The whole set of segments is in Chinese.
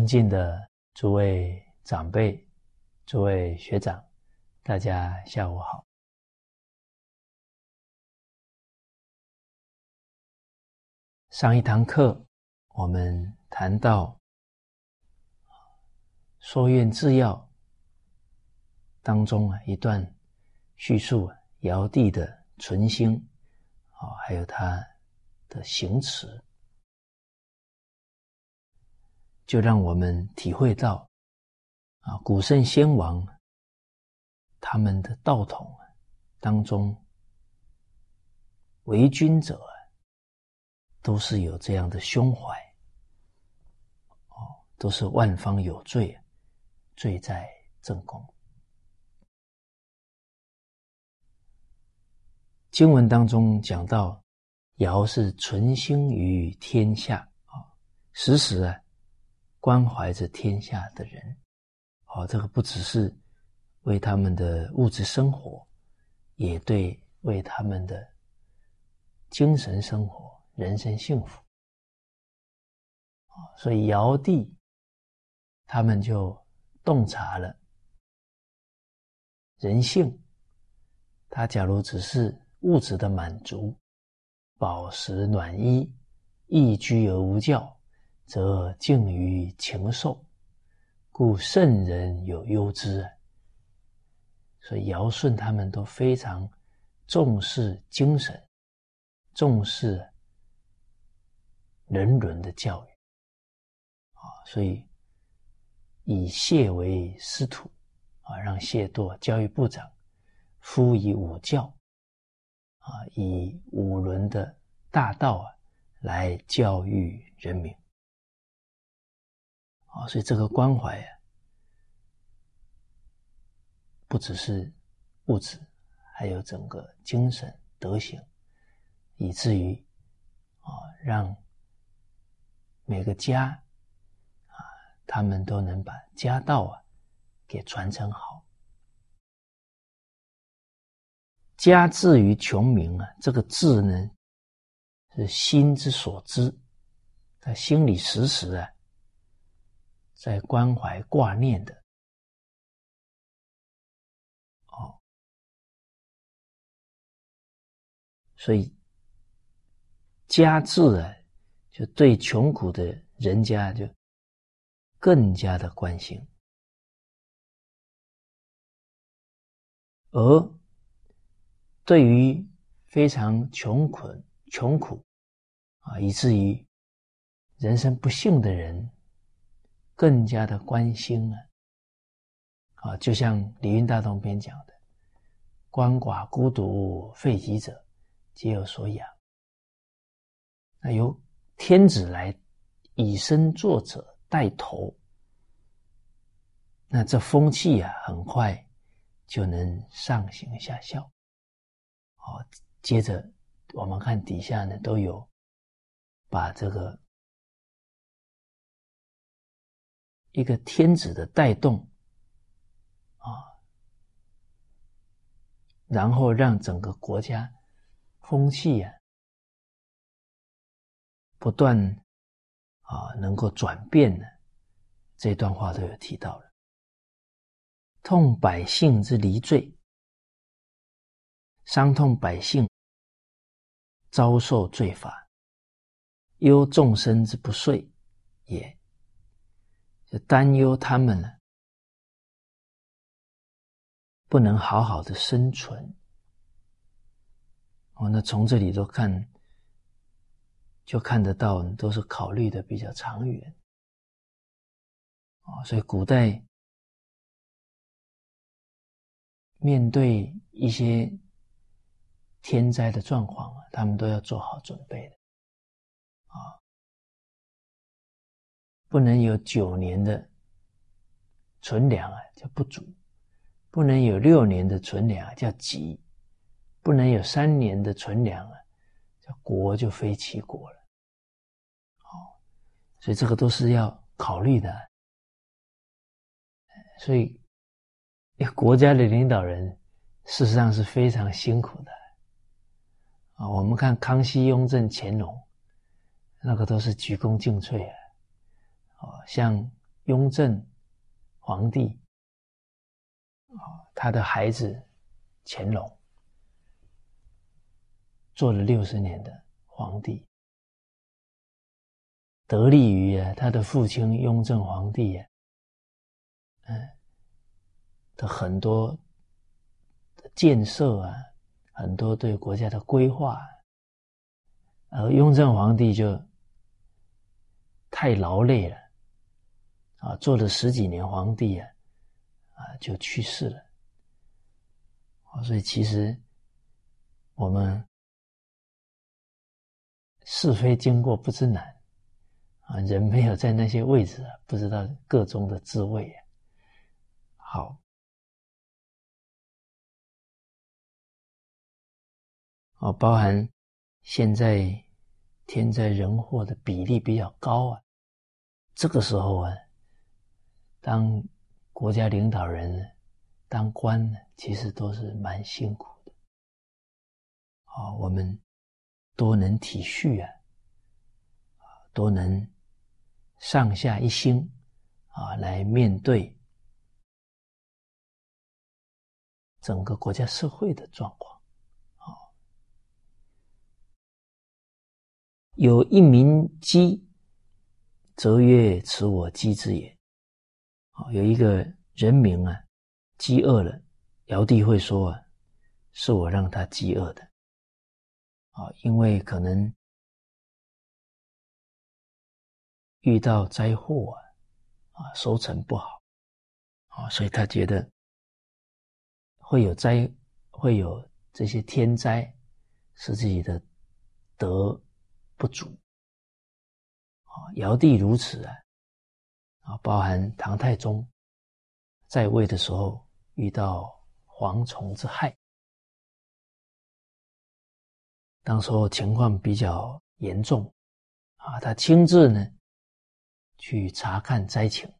尊敬的诸位长辈、诸位学长，大家下午好。上一堂课，我们谈到《说愿制药》当中啊一段叙述尧帝的存心啊，还有他的行持。就让我们体会到，啊，古圣先王他们的道统当中，为君者都是有这样的胸怀，哦，都是万方有罪，罪在正宫。经文当中讲到，尧是存心于天下啊，时时啊。关怀着天下的人，哦，这个不只是为他们的物质生活，也对为他们的精神生活、人生幸福，所以尧帝他们就洞察了人性。他假如只是物质的满足，饱食暖衣，逸居而无教。则敬于禽兽，故圣人有忧之。所以尧舜他们都非常重视精神，重视人伦的教育啊，所以以谢为师徒啊，让谢堕教育部长，夫以五教啊，以五伦的大道啊来教育人民。啊，所以这个关怀啊，不只是物质，还有整个精神德行，以至于啊，让每个家啊，他们都能把家道啊给传承好。家至于穷民啊，这个“志”呢，是心之所知，他心里时时啊。在关怀挂念的，哦，所以家治啊，就对穷苦的人家就更加的关心，而对于非常穷困、穷苦啊，以至于人生不幸的人。更加的关心了，啊，就像《李运大同篇》讲的：“鳏寡孤独废疾者，皆有所养。”那由天子来以身作则带头，那这风气啊，很快就能上行下效。好，接着我们看底下呢，都有把这个。一个天子的带动啊，然后让整个国家风气啊不断啊能够转变的这段话都有提到了。痛百姓之离罪，伤痛百姓遭受罪罚，忧众生之不遂也。就担忧他们呢，不能好好的生存。哦，那从这里都看，就看得到，都是考虑的比较长远。啊，所以古代面对一些天灾的状况啊，他们都要做好准备的。不能有九年的存粮啊，叫不足；不能有六年的存粮啊，叫急；不能有三年的存粮啊，叫国就非其国了。好，所以这个都是要考虑的。所以，国家的领导人事实上是非常辛苦的啊。我们看康熙、雍正、乾隆，那个都是鞠躬尽瘁啊。哦，像雍正皇帝啊，他的孩子乾隆做了六十年的皇帝，得力于啊他的父亲雍正皇帝啊，嗯的很多建设啊，很多对国家的规划，而雍正皇帝就太劳累了。啊，做了十几年皇帝啊，啊，就去世了。啊，所以其实我们是非经过不知难啊，人没有在那些位置啊，不知道个中的滋味啊。好，哦，包含现在天灾人祸的比例比较高啊，这个时候啊。当国家领导人、当官呢，其实都是蛮辛苦的。啊，我们多能体恤啊，啊，多能上下一心啊，来面对整个国家社会的状况。啊，有一名鸡，则曰：“此我鸡之也。”有一个人民啊，饥饿了，尧帝会说啊，是我让他饥饿的，啊，因为可能遇到灾祸啊，啊，收成不好，啊，所以他觉得会有灾，会有这些天灾，使自己的德不足，啊，尧帝如此啊。啊，包含唐太宗在位的时候遇到蝗虫之害，当时候情况比较严重，啊，他亲自呢去查看灾情，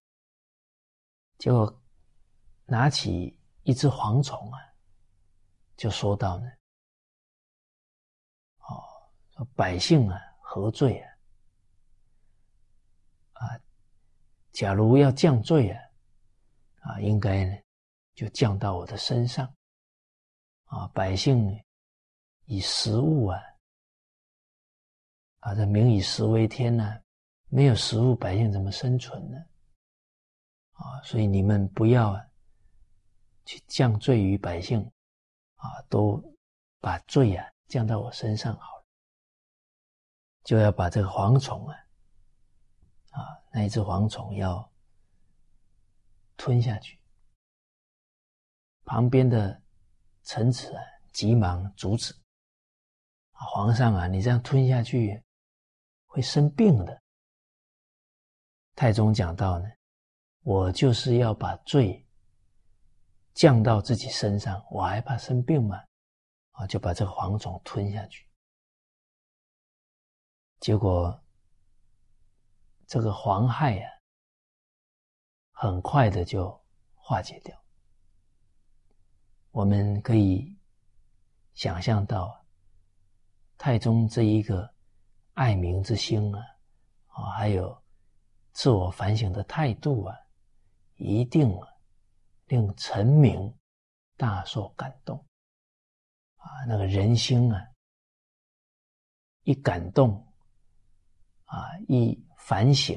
结果拿起一只蝗虫啊，就说到呢，哦，百姓啊何罪，啊。假如要降罪啊，啊，应该呢，就降到我的身上，啊，百姓以食物啊，啊，这民以食为天呢，没有食物，百姓怎么生存呢？啊，所以你们不要去降罪于百姓，啊，都把罪啊降到我身上好了，就要把这个蝗虫啊。啊，那一只蝗虫要吞下去，旁边的臣子啊，急忙阻止。啊，皇上啊，你这样吞下去会生病的。太宗讲到呢，我就是要把罪降到自己身上，我还怕生病吗？啊，就把这个蝗虫吞下去，结果。这个黄害啊，很快的就化解掉。我们可以想象到，太宗这一个爱民之心啊，啊，还有自我反省的态度啊，一定啊令臣民大受感动。啊，那个人心啊，一感动，啊，一。反省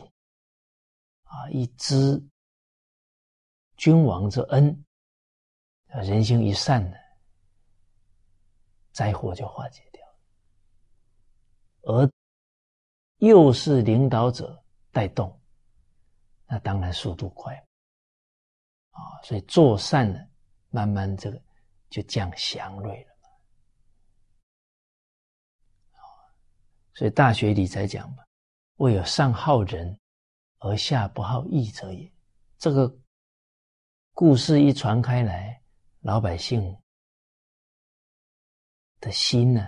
啊，一知君王之恩，人心一善呢，灾祸就化解掉了。而又是领导者带动，那当然速度快啊。所以做善呢，慢慢这个就降祥瑞了嘛。所以《大学》里才讲嘛。未有上好人而下不好义者也。这个故事一传开来，老百姓的心呢，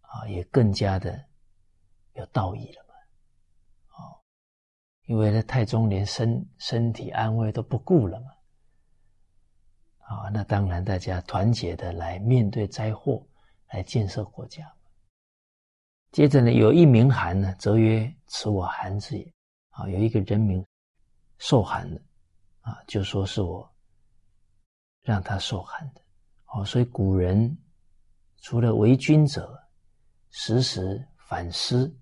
啊，也更加的有道义了嘛。哦，因为呢，太宗连身身体安危都不顾了嘛。啊，那当然大家团结的来面对灾祸，来建设国家。接着呢，有一名韩呢，则曰：“此我韩之也。”啊，有一个人名受寒了，啊，就说是我让他受寒的。哦，所以古人除了为君者，时时反思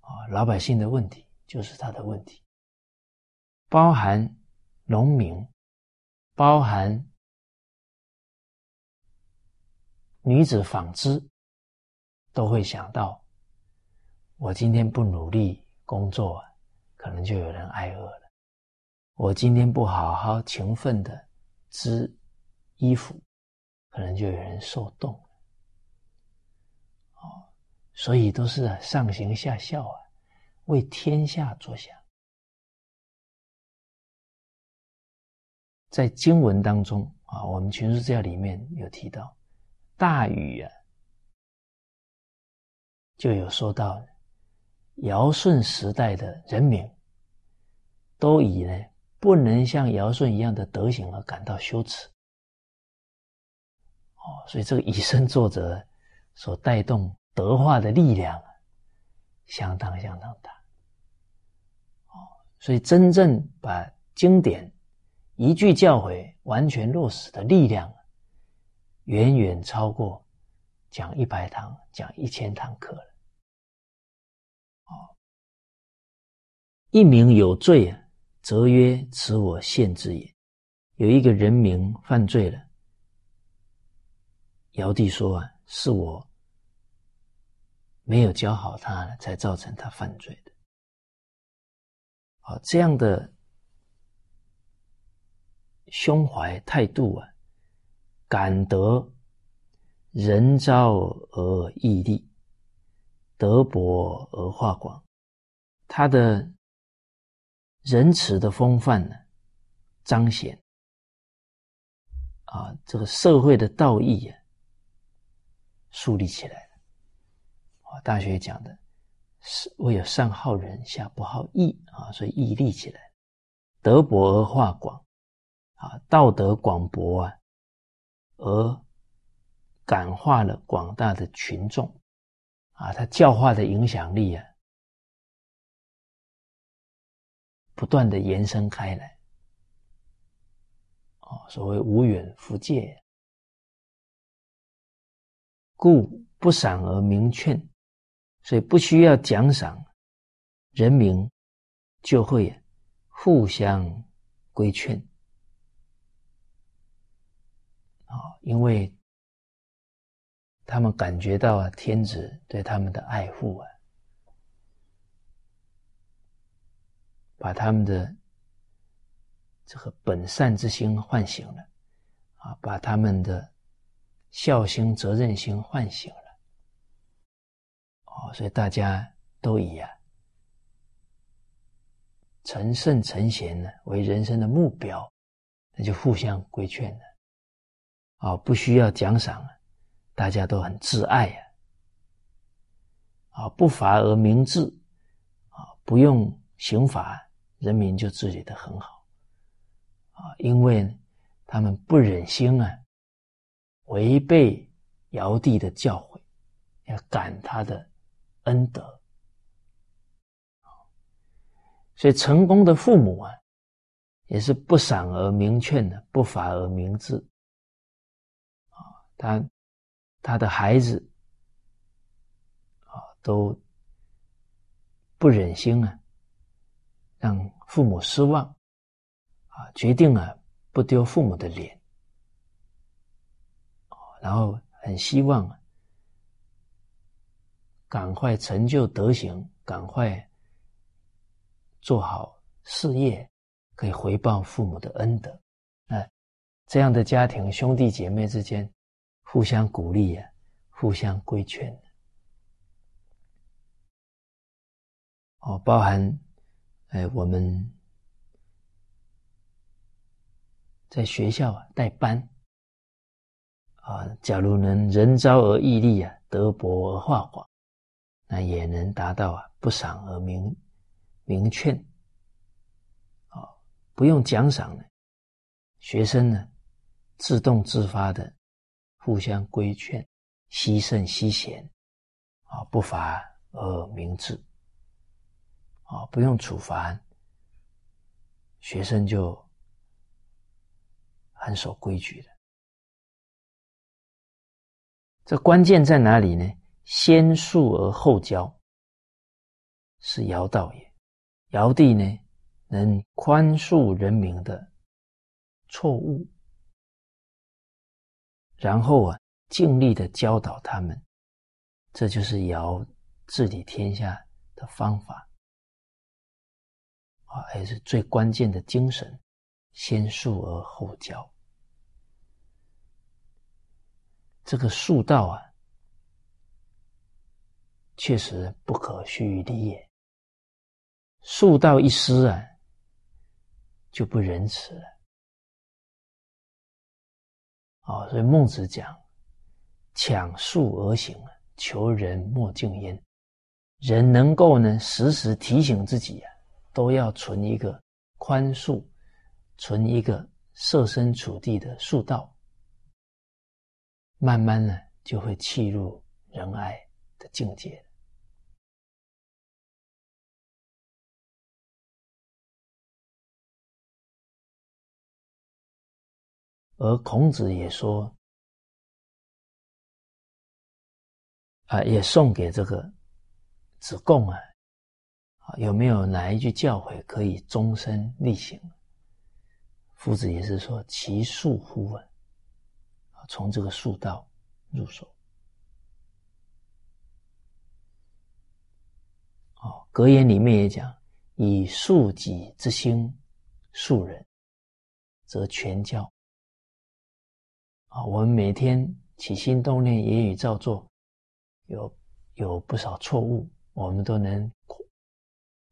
啊，老百姓的问题就是他的问题，包含农民，包含女子纺织，都会想到，我今天不努力工作，可能就有人挨饿了；我今天不好好勤奋的织衣服，可能就有人受冻了。哦，所以都是上行下效啊，为天下着想。在经文当中啊，我们群书教里面有提到，大禹啊，就有说到，尧舜时代的人民，都以呢不能像尧舜一样的德行而感到羞耻。哦，所以这个以身作则。所带动德化的力量，相当相当大。哦，所以真正把经典一句教诲完全落实的力量，远远超过讲一百堂、讲一千堂课了。一名有罪啊，则曰：“此我陷之也。”有一个人名犯罪了，尧帝说啊，是我。没有教好他，才造成他犯罪的。好，这样的胸怀态度啊，感得人昭而义立，德薄而化广。他的仁慈的风范呢，彰显啊，这个社会的道义啊，树立起来了。啊，大学讲的是为有善好人，下不好义啊，所以义立起来，德博而化广啊，道德广博啊，而感化了广大的群众啊，他教化的影响力啊，不断的延伸开来。哦，所谓无远弗届，故不赏而明劝。所以不需要奖赏，人民就会互相规劝啊，因为他们感觉到啊天子对他们的爱护啊，把他们的这个本善之心唤醒了啊，把他们的孝心、责任心唤醒了。哦，所以大家都以啊成圣成贤呢为人生的目标，那就互相规劝了。啊，不需要奖赏了，大家都很自爱呀。啊，不罚而明治，啊，不用刑罚，人民就治理的很好。啊，因为他们不忍心啊违背尧帝的教诲，要感他的。恩德，所以成功的父母啊，也是不赏而明劝的，不罚而明治。啊，他他的孩子啊，都不忍心啊，让父母失望，啊，决定啊，不丢父母的脸，然后很希望。赶快成就德行，赶快做好事业，可以回报父母的恩德。那这样的家庭，兄弟姐妹之间互相鼓励呀，互相规劝。哦，包含哎，我们在学校啊带班啊，假如能人昭而义立啊，德薄而化广。那也能达到啊，不赏而明明劝，啊，不用奖赏呢，学生呢，自动自发的互相规劝，惜圣惜贤，啊，不罚而明志，啊，不用处罚，学生就很守规矩的。这关键在哪里呢？先恕而后教，是尧道也。尧帝呢，能宽恕人民的错误，然后啊，尽力的教导他们，这就是尧治理天下的方法啊，也是最关键的精神：先恕而后教。这个恕道啊，确实不可虚理也。恕道一失啊，就不仁慈了。啊，所以孟子讲：“抢恕而行，求人莫近焉。”人能够呢，时时提醒自己啊，都要存一个宽恕，存一个设身处地的恕道。慢慢呢，就会契入仁爱的境界。而孔子也说，啊，也送给这个子贡啊，啊，有没有哪一句教诲可以终身力行？夫子也是说，其恕乎啊。从这个术道入手。哦，格言里面也讲：“以恕己之心恕人，则全教。”啊，我们每天起心动念、言语造作，有有不少错误，我们都能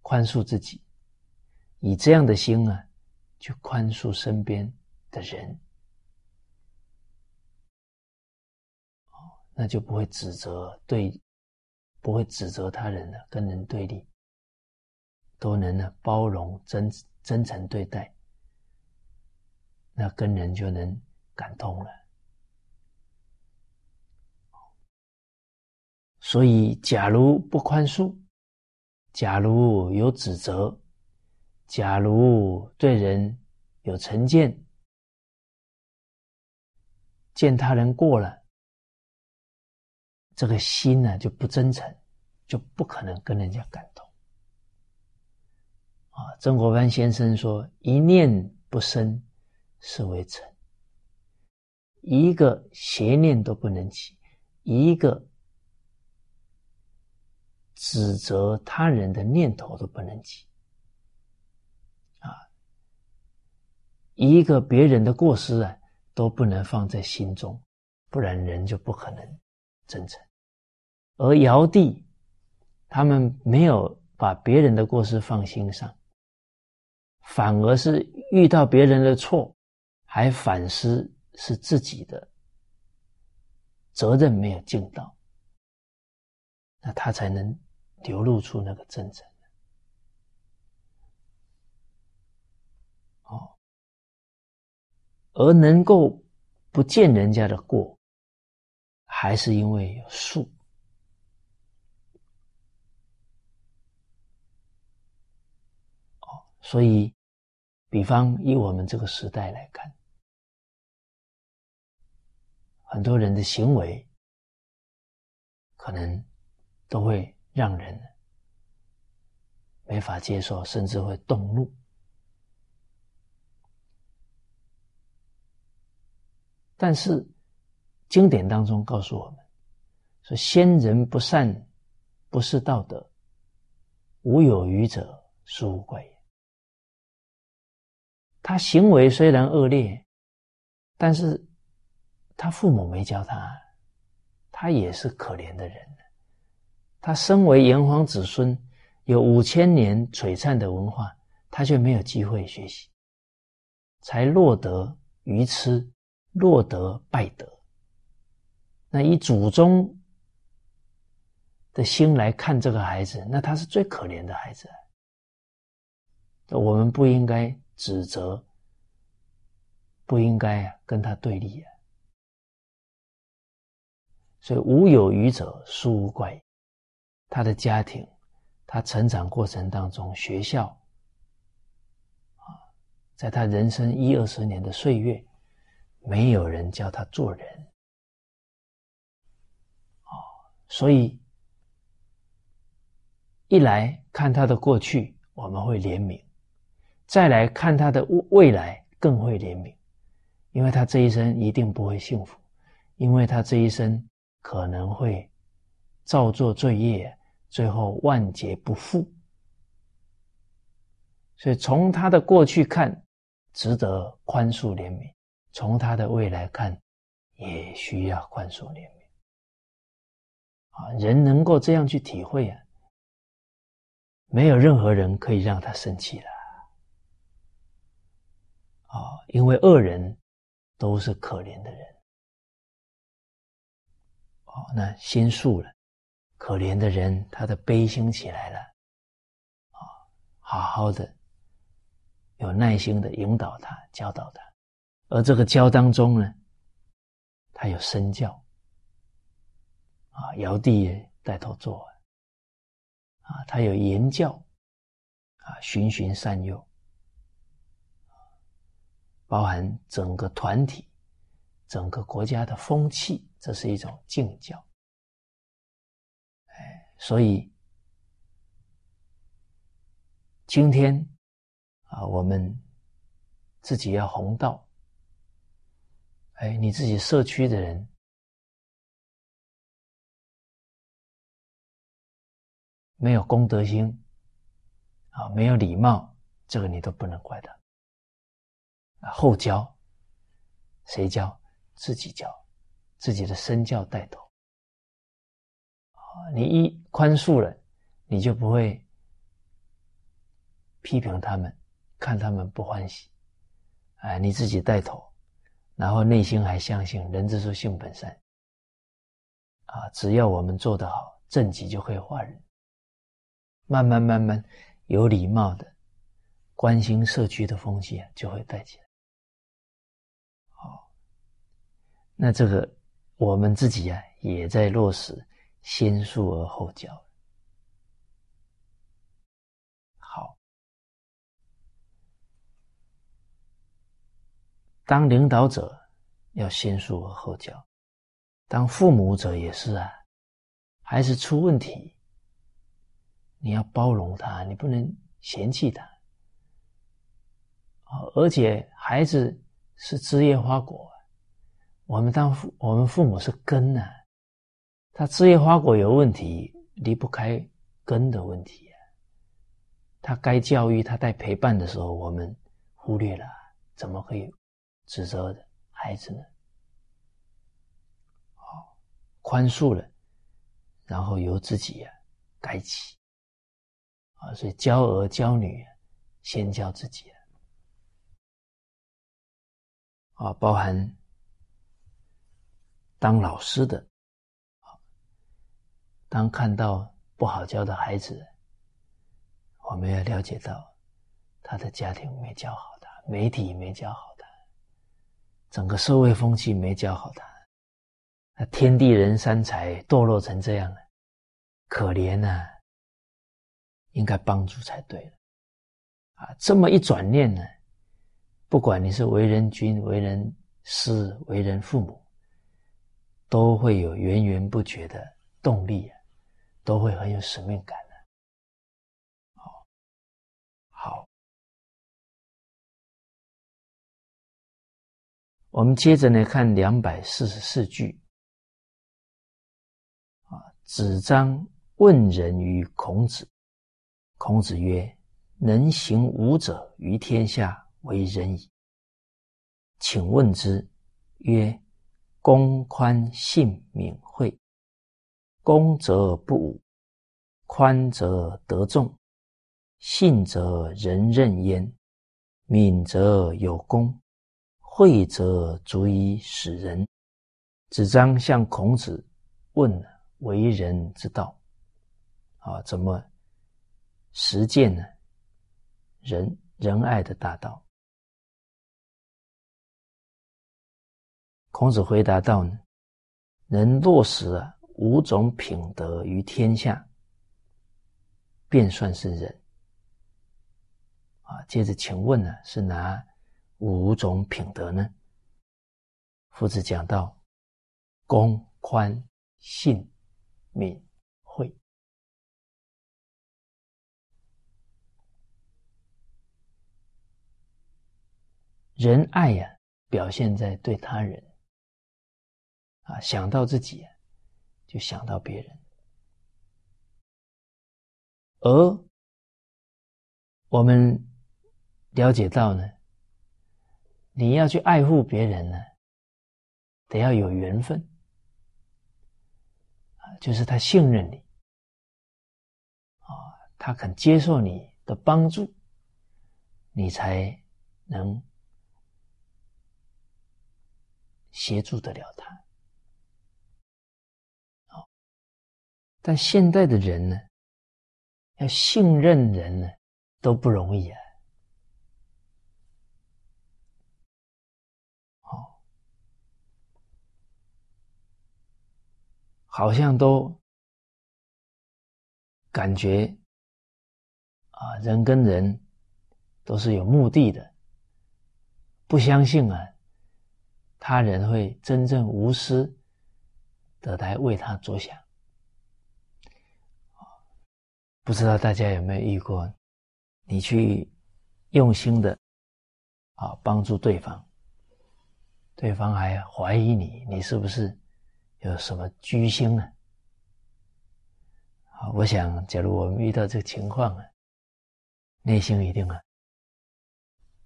宽恕自己，以这样的心啊，去宽恕身边的人。那就不会指责对，不会指责他人了，跟人对立，都能呢包容真真诚对待，那跟人就能感通了。所以，假如不宽恕，假如有指责，假如对人有成见，见他人过了。这个心呢就不真诚，就不可能跟人家感动。啊，曾国藩先生说：“一念不生，是为诚；一个邪念都不能起，一个指责他人的念头都不能起。啊，一个别人的过失啊都不能放在心中，不然人就不可能真诚。”而尧帝，他们没有把别人的过失放心上，反而是遇到别人的错，还反思是自己的责任没有尽到，那他才能流露出那个真诚。哦，而能够不见人家的过，还是因为有数。所以，比方以我们这个时代来看，很多人的行为可能都会让人没法接受，甚至会动怒。但是经典当中告诉我们说：“先人不善，不是道德；无有余者，殊无怪也。”他行为虽然恶劣，但是他父母没教他，他也是可怜的人。他身为炎黄子孙，有五千年璀璨的文化，他却没有机会学习，才落得愚痴，落得败德。那以祖宗的心来看这个孩子，那他是最可怜的孩子。我们不应该。指责不应该，跟他对立啊，所以无有愚者，殊无怪。他的家庭，他成长过程当中，学校啊，在他人生一二十年的岁月，没有人教他做人。啊，所以一来看他的过去，我们会怜悯；再来看他的未来，更会怜悯，因为他这一生一定不会幸福，因为他这一生可能会造作罪业，最后万劫不复。所以从他的过去看，值得宽恕怜悯；从他的未来看，也需要宽恕怜悯。啊，人能够这样去体会啊，没有任何人可以让他生气了。啊，因为恶人都是可怜的人。哦，那心素了，可怜的人他的悲心起来了。啊，好好的。有耐心的引导他，教导他，而这个教当中呢，他有身教，啊，尧帝带头做，啊，他有言教，啊，循循善诱，包含整个团体、整个国家的风气，这是一种敬教，所以今天。啊，我们自己要弘道。哎，你自己社区的人没有公德心，啊，没有礼貌，这个你都不能怪他。后教，谁教？自己教，自己的身教带头。你一宽恕了，你就不会批评他们。看他们不欢喜，哎，你自己带头，然后内心还相信人之初性本善，啊，只要我们做得好，正己就可以化人，慢慢慢慢有礼貌的关心社区的风气啊，就会带起来。好，那这个我们自己啊，也在落实先述而后教。好当领导者要先述而后教，当父母者也是啊。孩子出问题，你要包容他，你不能嫌弃他。而且孩子是枝叶花果，我们当父，我们父母是根呢。他枝叶花果有问题，离不开根的问题啊。他该教育，他在陪伴的时候，我们忽略了，怎么可以？指责孩子呢？好，宽恕了，然后由自己呀改起啊。所以教儿教女，先教自己啊。包含当老师的，当看到不好教的孩子，我们要了解到他的家庭没教好他，媒体没教好他。整个社会风气没教好他，那天地人三才堕落成这样了，可怜呐！应该帮助才对了，啊，这么一转念呢，不管你是为人君、为人师、为人父母，都会有源源不绝的动力啊，都会很有使命感的。好，好。我们接着来看两百四十四句，啊，子张问仁于孔子，孔子曰：“能行武者于天下为仁矣。”请问之，曰：“公宽信敏惠，公则不武，宽则得众，信则人任焉，敏则有功。”惠则足以使人。子张向孔子问为人之道，啊，怎么实践呢？仁仁爱的大道。孔子回答道：“呢，能落实啊五种品德于天下，便算是人。”啊，接着请问呢，是哪五种品德呢？夫子讲到公、宽、信、敏、惠。仁爱呀，表现在对他人啊，想到自己就想到别人，而我们了解到呢，你要去爱护别人呢，得要有缘分啊，就是他信任你啊，他肯接受你的帮助，你才能。协助得了他，但现在的人呢，要信任人呢都不容易啊，好，好像都感觉啊，人跟人都是有目的的，不相信啊。他人会真正无私的来为他着想，不知道大家有没有遇过？你去用心的啊帮助对方，对方还怀疑你，你是不是有什么居心呢？啊，我想，假如我们遇到这个情况啊，内心一定啊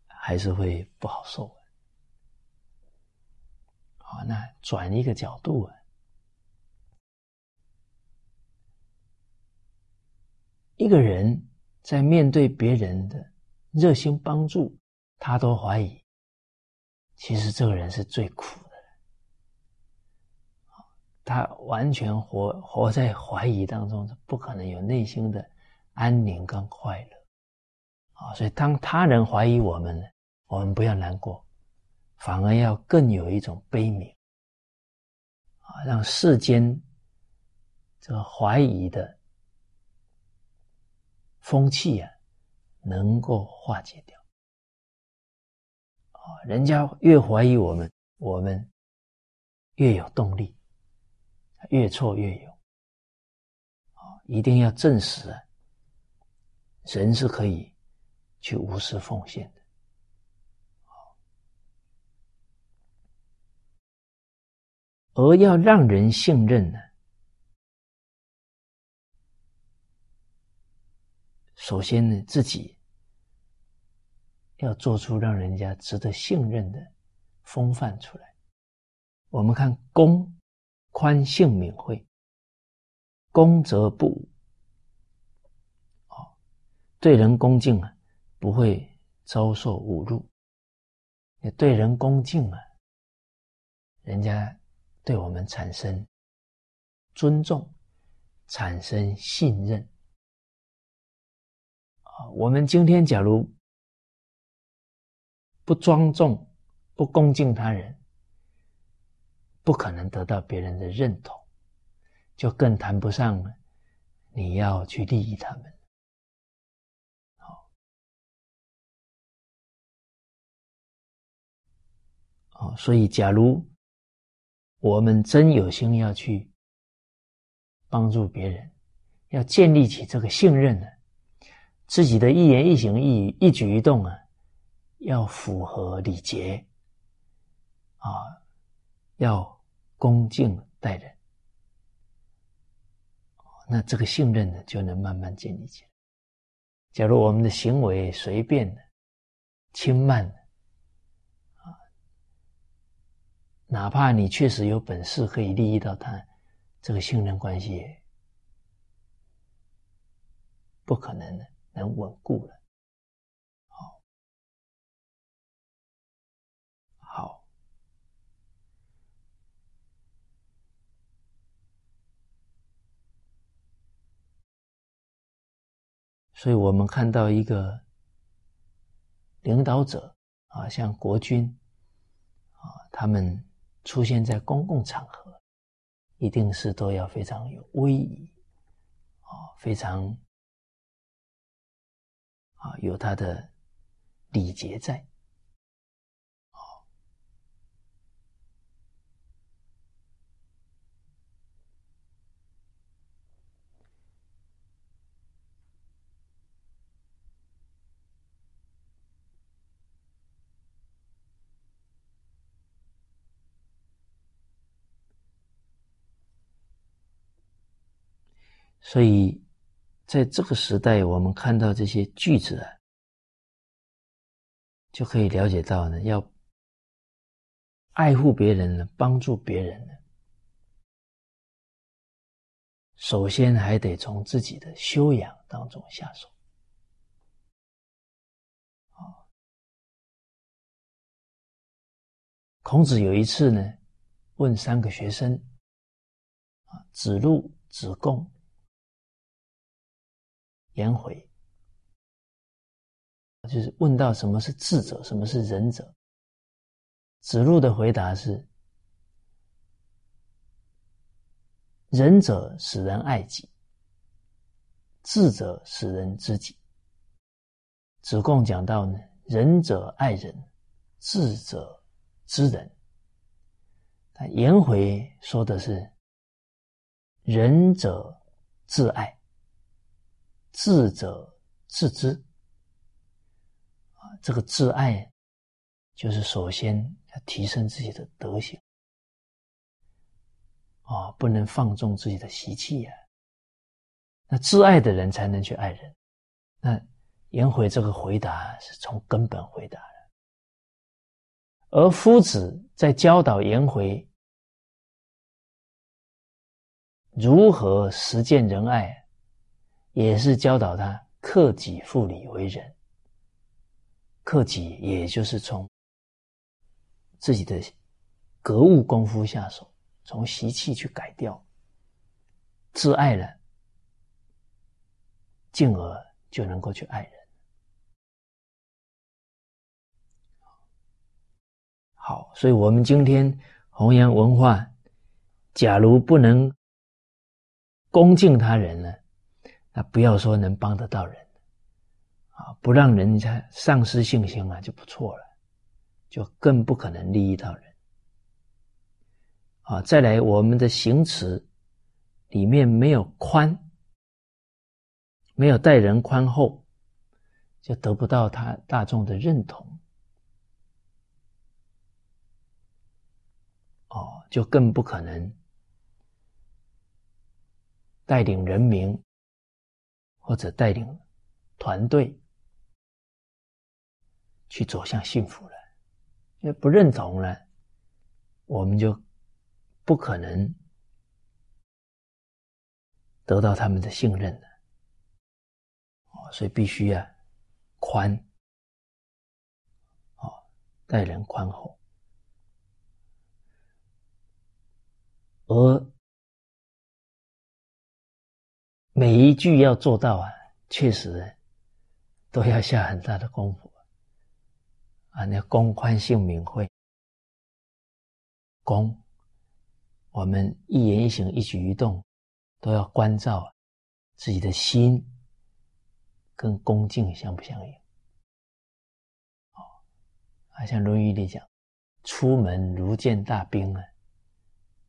还是会不好受。啊，那转一个角度啊，一个人在面对别人的热心帮助，他都怀疑，其实这个人是最苦的他完全活活在怀疑当中，不可能有内心的安宁跟快乐。啊，所以当他人怀疑我们，我们不要难过。反而要更有一种悲悯啊，让世间这个怀疑的风气啊，能够化解掉啊。人家越怀疑我们，我们越有动力，越挫越勇啊！一定要证实啊，人是可以去无私奉献的。而要让人信任呢，首先呢，自己要做出让人家值得信任的风范出来。我们看公、宽、信、敏、惠。公则不武，哦，对人恭敬啊，不会遭受侮辱；也对人恭敬啊，人家。对我们产生尊重，产生信任！我们今天假如不庄重、不恭敬他人，不可能得到别人的认同，就更谈不上你要去利益他们。好，哦，所以假如。我们真有心要去帮助别人，要建立起这个信任呢，自己的一言一行、一一举一动啊，要符合礼节啊，要恭敬待人，那这个信任呢，就能慢慢建立起来。假如我们的行为随便的、轻慢的，啊哪怕你确实有本事可以利益到他，这个信任关系不可能的能稳固了。好，好，所以我们看到一个领导者啊，像国军啊，他们。出现在公共场合，一定是都要非常有威仪，啊，非常啊有他的礼节在。所以，在这个时代，我们看到这些句子啊，就可以了解到呢，要爱护别人呢，帮助别人呢，首先还得从自己的修养当中下手。孔子有一次呢，问三个学生，啊，子路、子贡。颜回就是问到什么是智者，什么是仁者。子路的回答是：仁者使人爱己，智者使人知己。子贡讲到呢，仁者爱人，智者知人。颜回说的是：仁者自爱。智者自知，啊，这个自爱，就是首先要提升自己的德行，啊，不能放纵自己的习气呀。那自爱的人才能去爱人。那颜回这个回答是从根本回答的，而夫子在教导颜回如何实践仁爱。也是教导他克己复礼为人。克己，也就是从自己的格物功夫下手，从习气去改掉，自爱了，进而就能够去爱人。好，所以我们今天弘扬文化，假如不能恭敬他人呢？那不要说能帮得到人，啊，不让人家丧失信心啊，就不错了，就更不可能利益到人。啊，再来，我们的行持里面没有宽，没有待人宽厚，就得不到他大众的认同。哦，就更不可能带领人民。或者带领团队去走向幸福了，因为不认同了，我们就不可能得到他们的信任了。哦，所以必须啊，宽，哦，待人宽厚，而。每一句要做到啊，确实都要下很大的功夫啊！那公宽性敏慧，公，我们一言一行、一举一动都要关照自己的心，跟恭敬相不相应？哦，啊，像《论语》里讲：“出门如见大兵啊，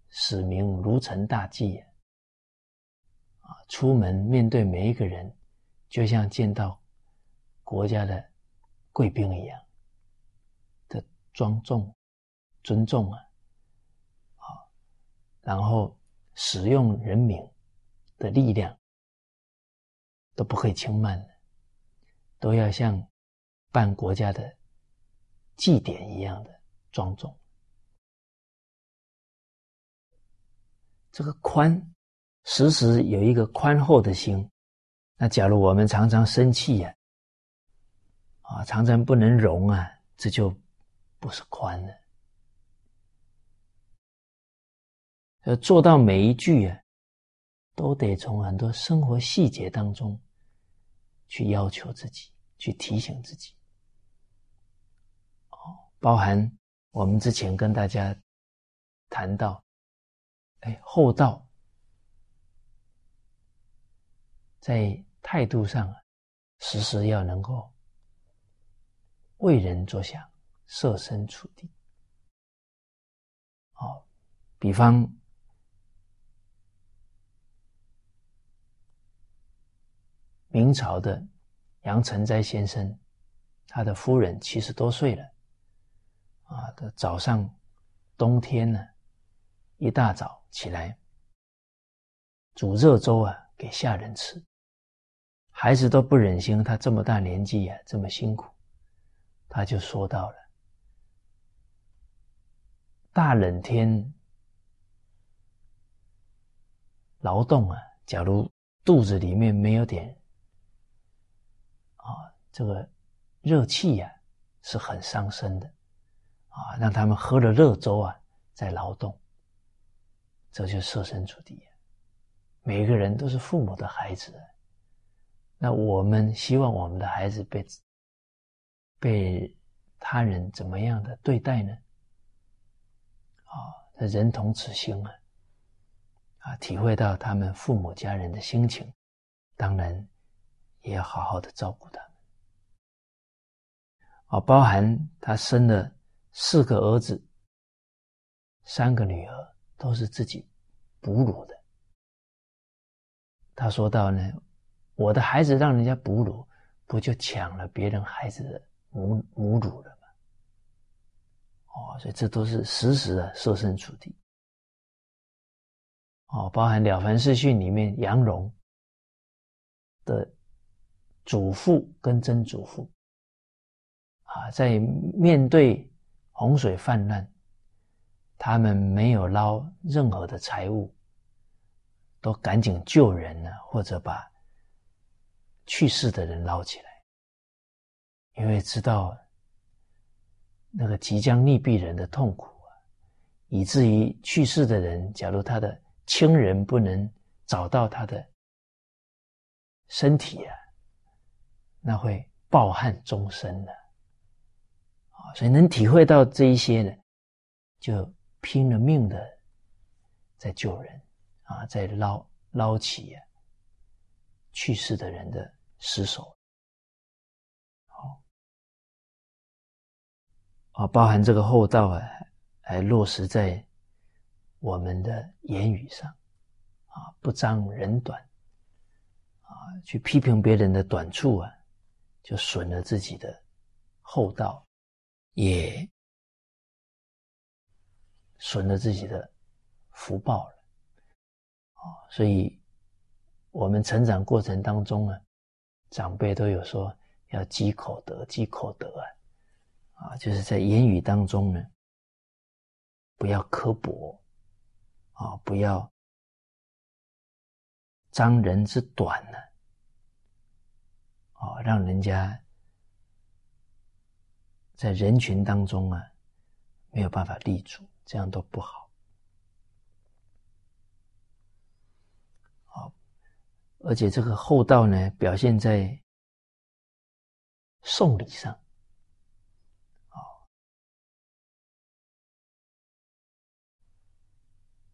使民如承大祭啊。”啊，出门面对每一个人，就像见到国家的贵宾一样的庄重、尊重啊！啊，然后使用人民的力量都不可以轻慢的，都要像办国家的祭典一样的庄重。这个宽。时时有一个宽厚的心，那假如我们常常生气呀，啊，常常不能容啊，这就不是宽了。要做到每一句啊，都得从很多生活细节当中去要求自己，去提醒自己。哦，包含我们之前跟大家谈到，哎，厚道。在态度上，时时要能够为人着想，设身处地。哦，比方明朝的杨成斋先生，他的夫人七十多岁了，啊，的早上冬天呢，一大早起来煮热粥啊给下人吃，孩子都不忍心他这么大年纪呀这么辛苦，他就说到了。大冷天劳动啊，假如肚子里面没有点啊这个热气呀，是很伤身的啊。让他们喝了热粥啊，在劳动，这就设身处地。每个人都是父母的孩子，那我们希望我们的孩子被被他人怎么样的对待呢？啊，这人同此心啊，啊，体会到他们父母家人的心情，当然也要好好的照顾他们。啊，包含他生了四个儿子，三个女儿，都是自己哺乳的。他说到呢，我的孩子让人家哺乳，不就抢了别人孩子的母母乳了吗？哦，所以这都是时时的设身处地。哦，包含《了凡四训》里面杨荣的祖父跟曾祖父，啊，在面对洪水泛滥，他们没有捞任何的财物，都赶紧救人呢，或者把去世的人捞起来，因为知道。那个即将溺毙人的痛苦啊，以至于去世的人，假如他的亲人不能找到他的身体啊，那会抱憾终生的啊。所以能体会到这一些呢，就拼了命的在救人啊，在捞捞起去世的人的尸首。好啊，包含这个厚道啊，还落实在我们的言语上，啊，不彰人短，啊，去批评别人的短处啊，就损了自己的厚道，也损了自己的福报了，啊，所以我们成长过程当中啊，长辈都有说要积口德，积口德啊。啊，就是在言语当中呢，不要刻薄，啊，不要张人之短呢，啊，让人家在人群当中啊没有办法立足，这样都不。好，而且这个厚道呢，表现在送礼上。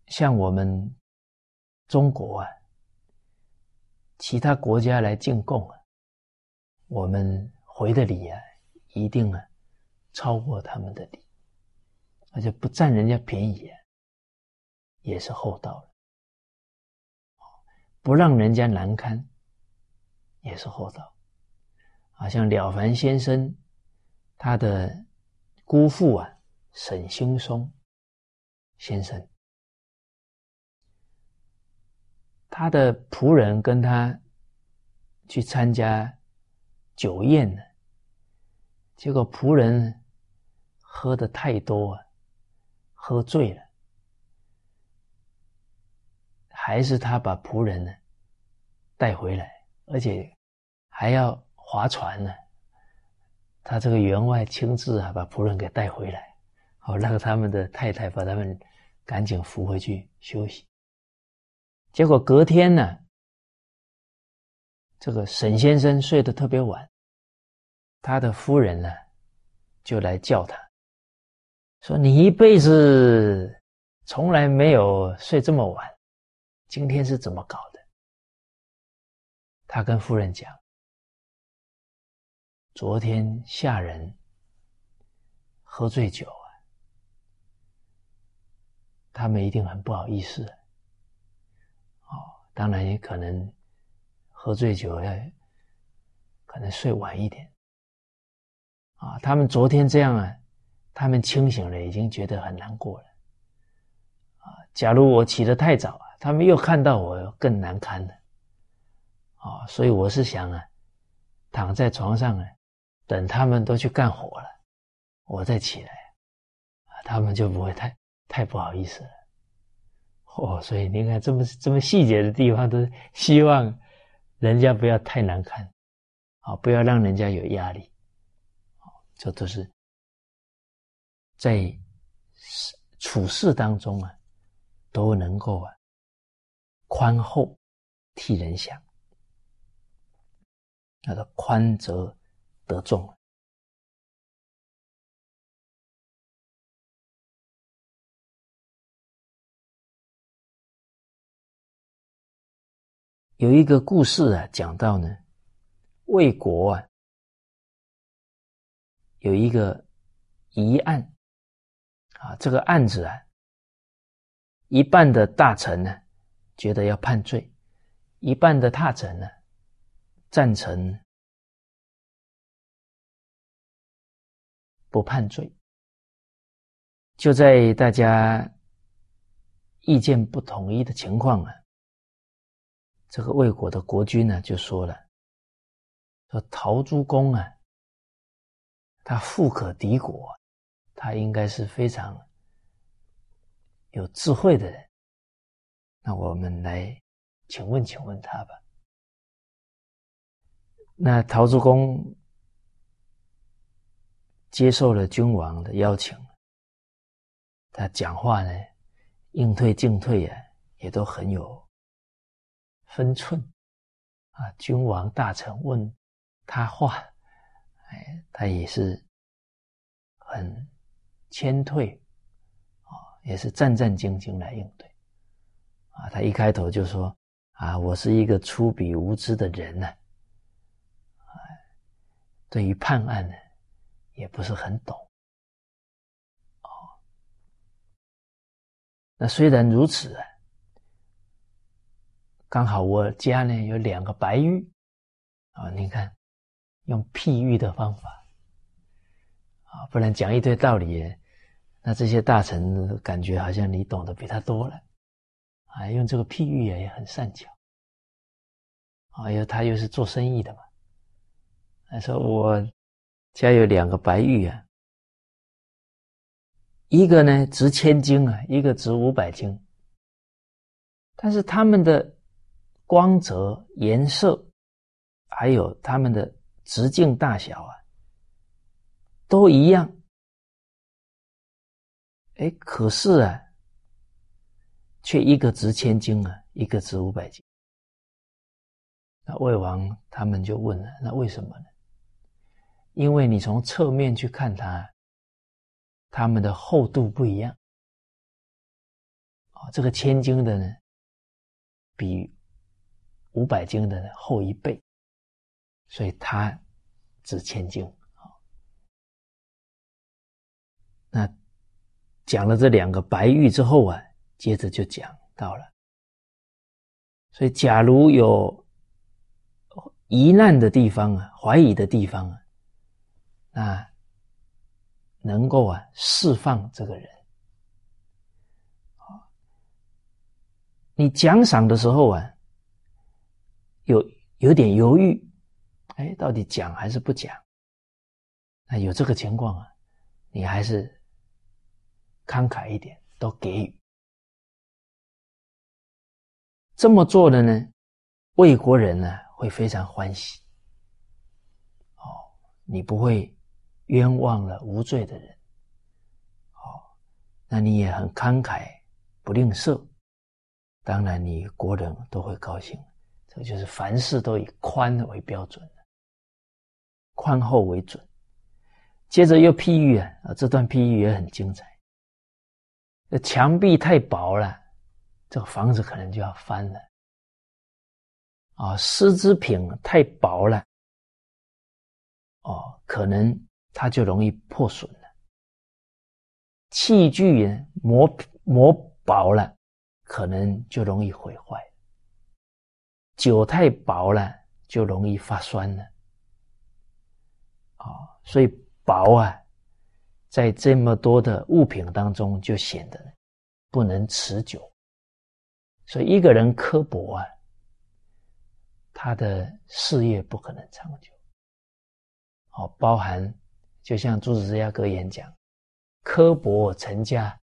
像我们中国啊，其他国家来进贡啊，我们回的礼啊，一定啊超过他们的礼，而且不占人家便宜啊，也是厚道的。不让人家难堪，也是厚道。啊，像了凡先生，他的姑父啊，沈兴松先生。他的仆人跟他去参加酒宴呢，结果仆人喝的太多啊，喝醉了，还是他把仆人呢带回来，而且还要划船呢。他这个员外亲自啊把仆人给带回来，好让他们的太太把他们赶紧扶回去休息。结果隔天呢，这个沈先生睡得特别晚，他的夫人呢就来叫他，说：“你一辈子从来没有睡这么晚，今天是怎么搞？”他跟夫人讲：“昨天下人喝醉酒啊，他们一定很不好意思。哦，当然也可能喝醉酒要可能睡晚一点。啊，他们昨天这样啊，他们清醒了，已经觉得很难过了。啊，假如我起得太早啊，他们又看到我更难堪了。啊，所以我是想啊，躺在床上啊，等他们都去干活了，我再起来，啊，他们就不会太太不好意思了。哦，所以你看这么这么细节的地方，都希望人家不要太难看，啊，不要让人家有压力。这都是在处事当中啊，都能够啊宽厚替人想，那个宽则得众。有一个故事啊，讲到呢，魏国啊。有一个疑案啊，这个案子啊，一半的大臣呢觉得要判罪，一半的大臣呢赞成不判罪。就在大家意见不统一的情况啊，这个魏国的国君呢就说了，说陶朱公啊。他富可敌国，他应该是非常有智慧的人。那我们来请问，请问他吧。那陶朱公接受了君王的邀请，他讲话呢，应退进退啊，也都很有分寸啊。君王大臣问他话。哎，他也是很谦退啊，也是战战兢兢来应对啊。他一开头就说：“啊，我是一个粗鄙无知的人呢，对于判案呢，也不是很懂。”哦，那虽然如此啊，刚好我家呢有两个白玉啊，你看。用譬喻的方法啊，不然讲一堆道理，那这些大臣感觉好像你懂得比他多了啊。用这个譬喻也很善巧啊，又他又是做生意的嘛，他说我家有两个白玉啊，一个呢值千金啊，一个值五百金，但是他们的光泽、颜色，还有他们的。直径大小啊，都一样。哎，可是啊，却一个值千金啊，一个值五百斤。那魏王他们就问了：那为什么呢？因为你从侧面去看它，它们的厚度不一样。啊，这个千斤的呢，比五百斤的厚一倍。所以它值千金啊。那讲了这两个白玉之后啊，接着就讲到了。所以，假如有疑难的地方啊，怀疑的地方啊，啊能够啊释放这个人啊。你奖赏的时候啊，有有点犹豫。哎，到底讲还是不讲？那有这个情况啊，你还是慷慨一点，都给予。这么做的呢，魏国人呢会非常欢喜。哦，你不会冤枉了无罪的人。哦，那你也很慷慨，不吝啬。当然，你国人都会高兴。这就是凡事都以宽为标准。宽厚为准，接着又譬喻啊，这段譬喻也很精彩。那墙壁太薄了，这个房子可能就要翻了。啊，丝织品太薄了，哦，可能它就容易破损了。器具磨磨薄了，可能就容易毁坏；酒太薄了，就容易发酸了。啊，所以薄啊，在这么多的物品当中，就显得不能持久。所以一个人刻薄啊，他的事业不可能长久。哦，包含就像朱子之家格言讲。刻薄成家，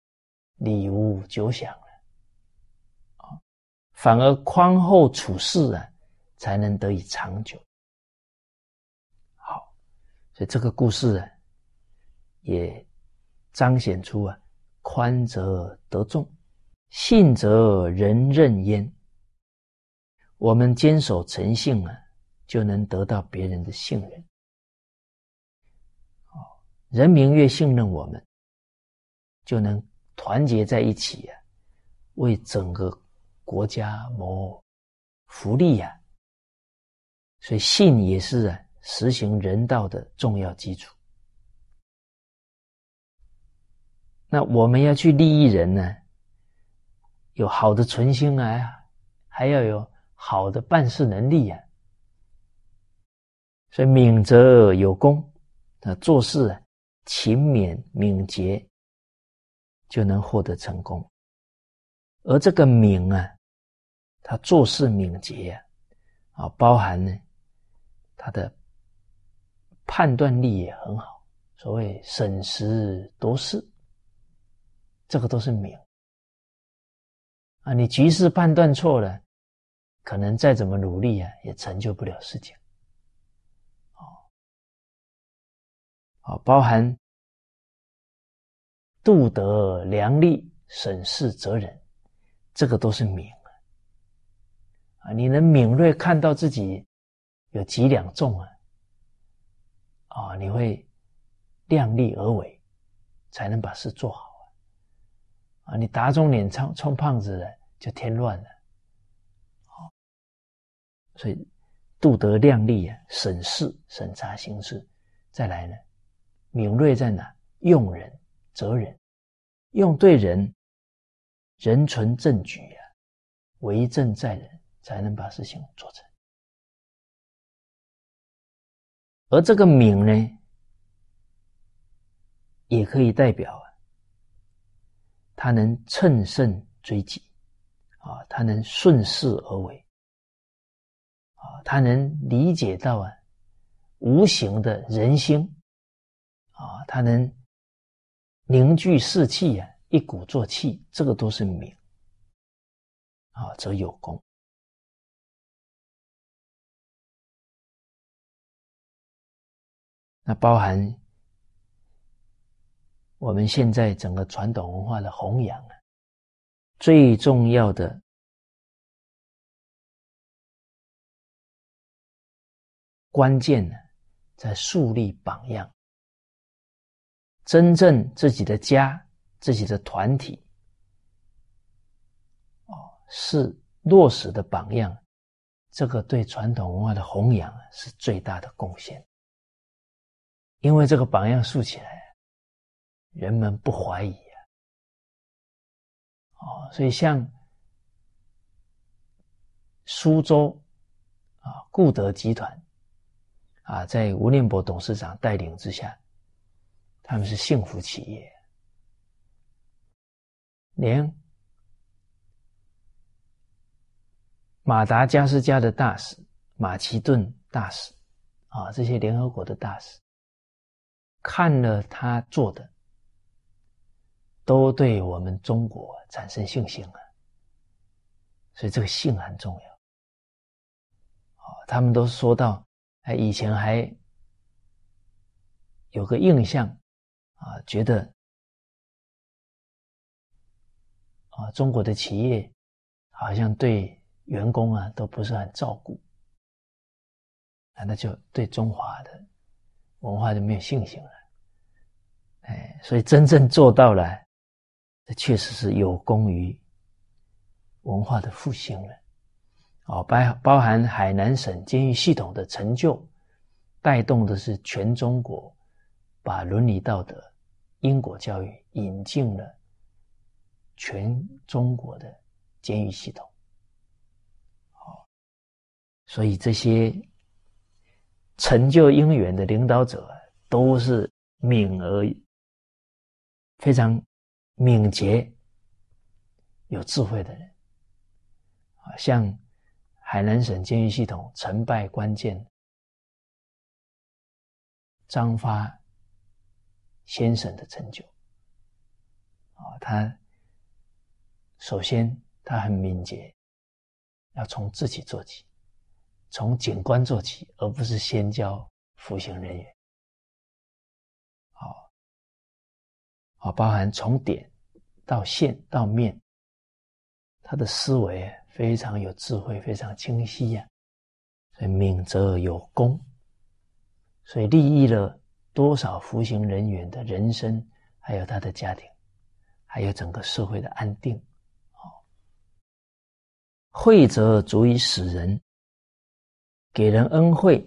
礼无久享了，反而宽厚处事啊，才能得以长久。好，所以这个故事啊，也彰显出啊，宽则得众，信则人任焉。我们坚守诚信啊，就能得到别人的信任。人民越信任我们。就能团结在一起啊，为整个国家谋福利呀。所以信也是啊，实行人道的重要基础。那我们要去利益人呢，有好的存心啊，还要有好的办事能力呀。所以敏则有功，那做事啊勤勉敏捷。就能获得成功，而这个敏啊，他做事敏捷啊，啊，包含呢，他的判断力也很好。所谓审时度势，这个都是敏啊。你局势判断错了，可能再怎么努力啊，也成就不了事情。啊，包含。度德量力，审事责人，这个都是敏啊！啊，你能敏锐看到自己有几两重啊？啊，你会量力而为，才能把事做好啊！啊，你打肿脸充充胖子了，就添乱了。好，所以度德量力啊，审事审查行事，再来呢，敏锐在哪？用人。责人，用对人，人存正举啊，为政在人，才能把事情做成。而这个敏呢，也可以代表啊，他能乘胜追击，啊，他能顺势而为，啊，他能理解到啊，无形的人心，啊，他能。凝聚士气呀，一鼓作气，这个都是名啊，则有功。那包含我们现在整个传统文化的弘扬啊，最重要的关键呢，在树立榜样。真正自己的家、自己的团体，哦，是落实的榜样，这个对传统文化的弘扬是最大的贡献。因为这个榜样竖起来，人们不怀疑啊，哦，所以像苏州啊，固德集团啊，在吴念博董事长带领之下。他们是幸福企业，连马达加斯加的大使马其顿大使啊，这些联合国的大使看了他做的，都对我们中国产生信心了。所以这个信很重要。好，他们都说到，哎，以前还有个印象。啊，觉得啊，中国的企业好像对员工啊都不是很照顾，啊，那就对中华的文化就没有信心了。哎，所以真正做到了，这确实是有功于文化的复兴了。哦，包包含海南省监狱系统的成就，带动的是全中国。把伦理道德、英国教育引进了全中国的监狱系统。好，所以这些成就因缘的领导者都是敏而非常敏捷、有智慧的人。啊，像海南省监狱系统成败关键。张发先生的成就啊，他首先他很敏捷，要从自己做起，从警官做起，而不是先教服刑人员。好，好，包含从点到线到面，他的思维非常有智慧，非常清晰呀，所以敏则有功。所以利益了多少服刑人员的人生，还有他的家庭，还有整个社会的安定。哦，惠则足以使人给人恩惠，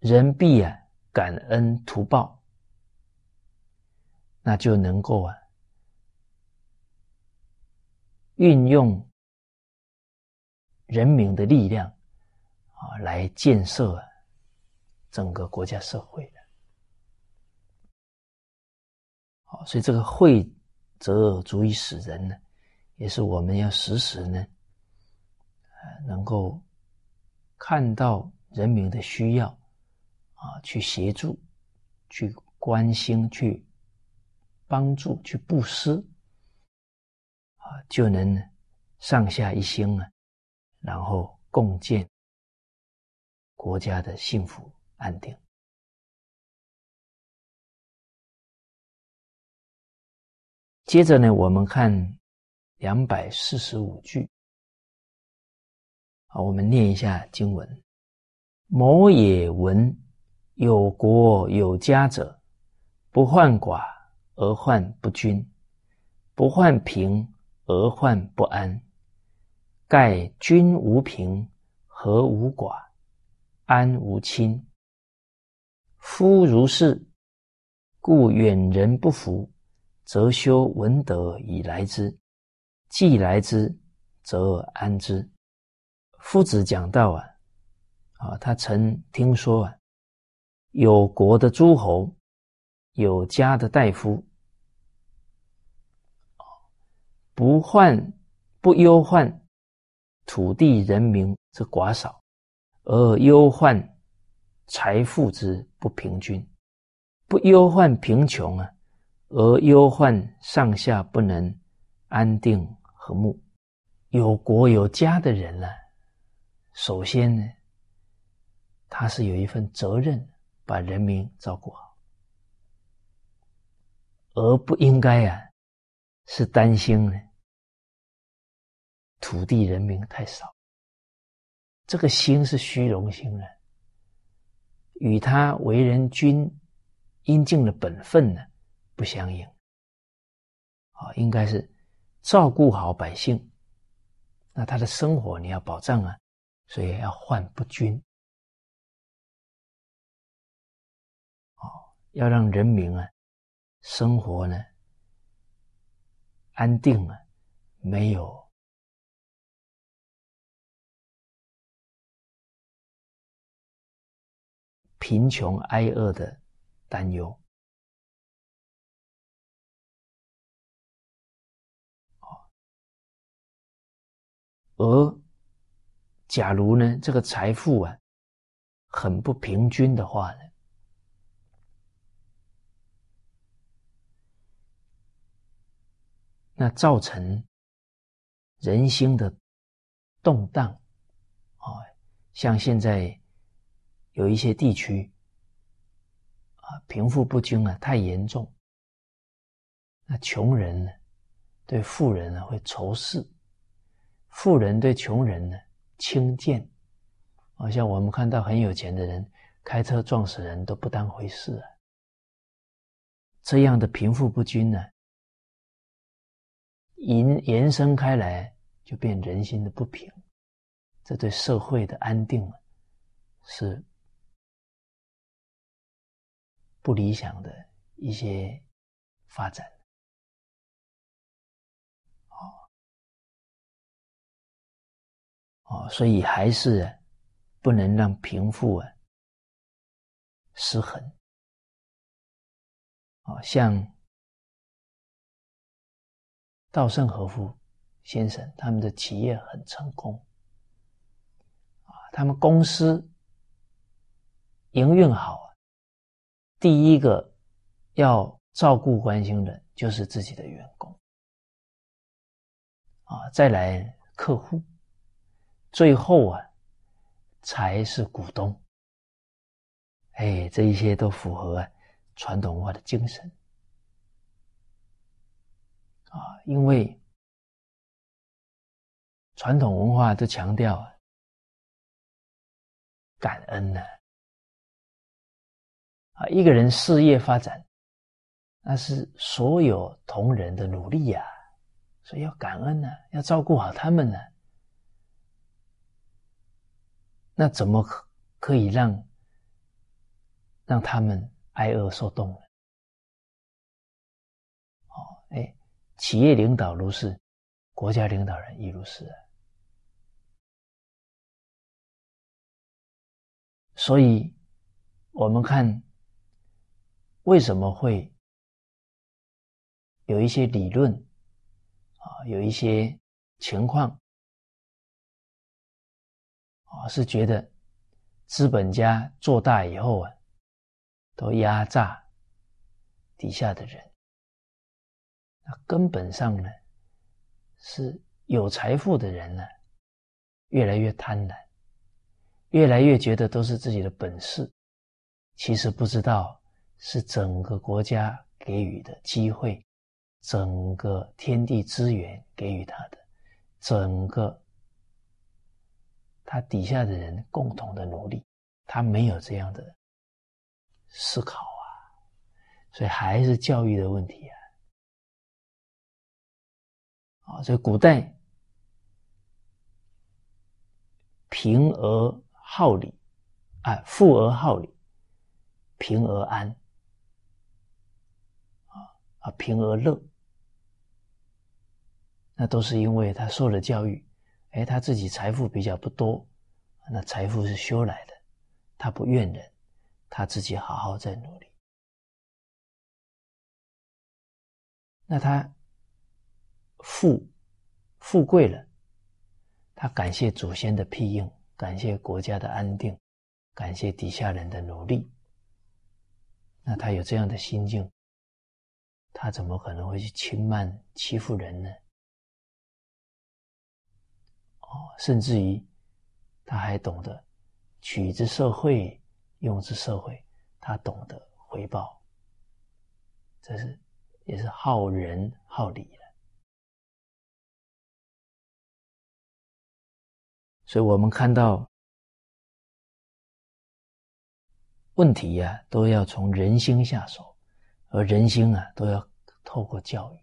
人必啊感恩图报，那就能够啊运用人民的力量啊来建设。整个国家社会的，好，所以这个惠则足以使人呢，也是我们要时时呢，呃，能够看到人民的需要，啊，去协助，去关心，去帮助，去布施，啊，就能上下一心啊，然后共建国家的幸福。安定。接着呢，我们看两百四十五句。好，我们念一下经文：某也闻有国有家者，不患寡而患不均，不患贫而患不安。盖君无贫，和无寡，安无亲。夫如是，故远人不服，则修文德以来之；既来之，则安之。夫子讲道啊，啊，他曾听说啊，有国的诸侯，有家的大夫，不患不忧患土地人民之寡少，而忧患。财富之不平均，不忧患贫穷啊，而忧患上下不能安定和睦。有国有家的人呢，首先呢，他是有一份责任，把人民照顾好，而不应该啊，是担心呢，土地人民太少。这个心是虚荣心啊。与他为人君应尽的本分呢不相应，啊，应该是照顾好百姓，那他的生活你要保障啊，所以要患不均，哦，要让人民啊生活呢安定啊，没有。贫穷挨饿的担忧，而假如呢，这个财富啊很不平均的话呢，那造成人心的动荡啊，像现在。有一些地区啊，贫富不均啊太严重，那穷人呢对富人呢会仇视，富人对穷人呢轻贱，好像我们看到很有钱的人开车撞死人都不当回事啊，这样的贫富不均呢，延延伸开来就变人心的不平，这对社会的安定是。不理想的一些发展。哦，哦，所以还是不能让贫富啊失衡。哦，像稻盛和夫先生他们的企业很成功，啊，他们公司营运好，第一个要照顾关心的就是自己的员工，啊，再来客户，最后啊才是股东。哎，这一些都符合。传统文化的精神啊，因为传统文化都强调感恩呢，啊一个人事业发展，那是所有同仁的努力呀，所以要感恩呢，要照顾好他们呢，那怎么可可以让让他们？挨饿受冻呢，哦，哎，企业领导如是，国家领导人亦如是。所以，我们看为什么会有一些理论啊，有一些情况啊，是觉得资本家做大以后啊。都压榨底下的人，那根本上呢，是有财富的人呢，越来越贪婪，越来越觉得都是自己的本事，其实不知道是整个国家给予的机会，整个天地资源给予他的，整个他底下的人共同的努力，他没有这样的。思考啊，所以还是教育的问题啊。啊，所以古代贫而好礼，啊，富而好礼，贫而安，啊啊，贫而乐，那都是因为他受了教育，哎，他自己财富比较不多，那财富是修来的，他不怨人。他自己好好在努力，那他富富贵了，他感谢祖先的庇应，感谢国家的安定，感谢底下人的努力。那他有这样的心境，他怎么可能会去轻慢欺负人呢？哦，甚至于他还懂得取之社会。用之社会，他懂得回报，这是也是好仁好礼的。所以我们看到问题呀，都要从人心下手，而人心啊，都要透过教育。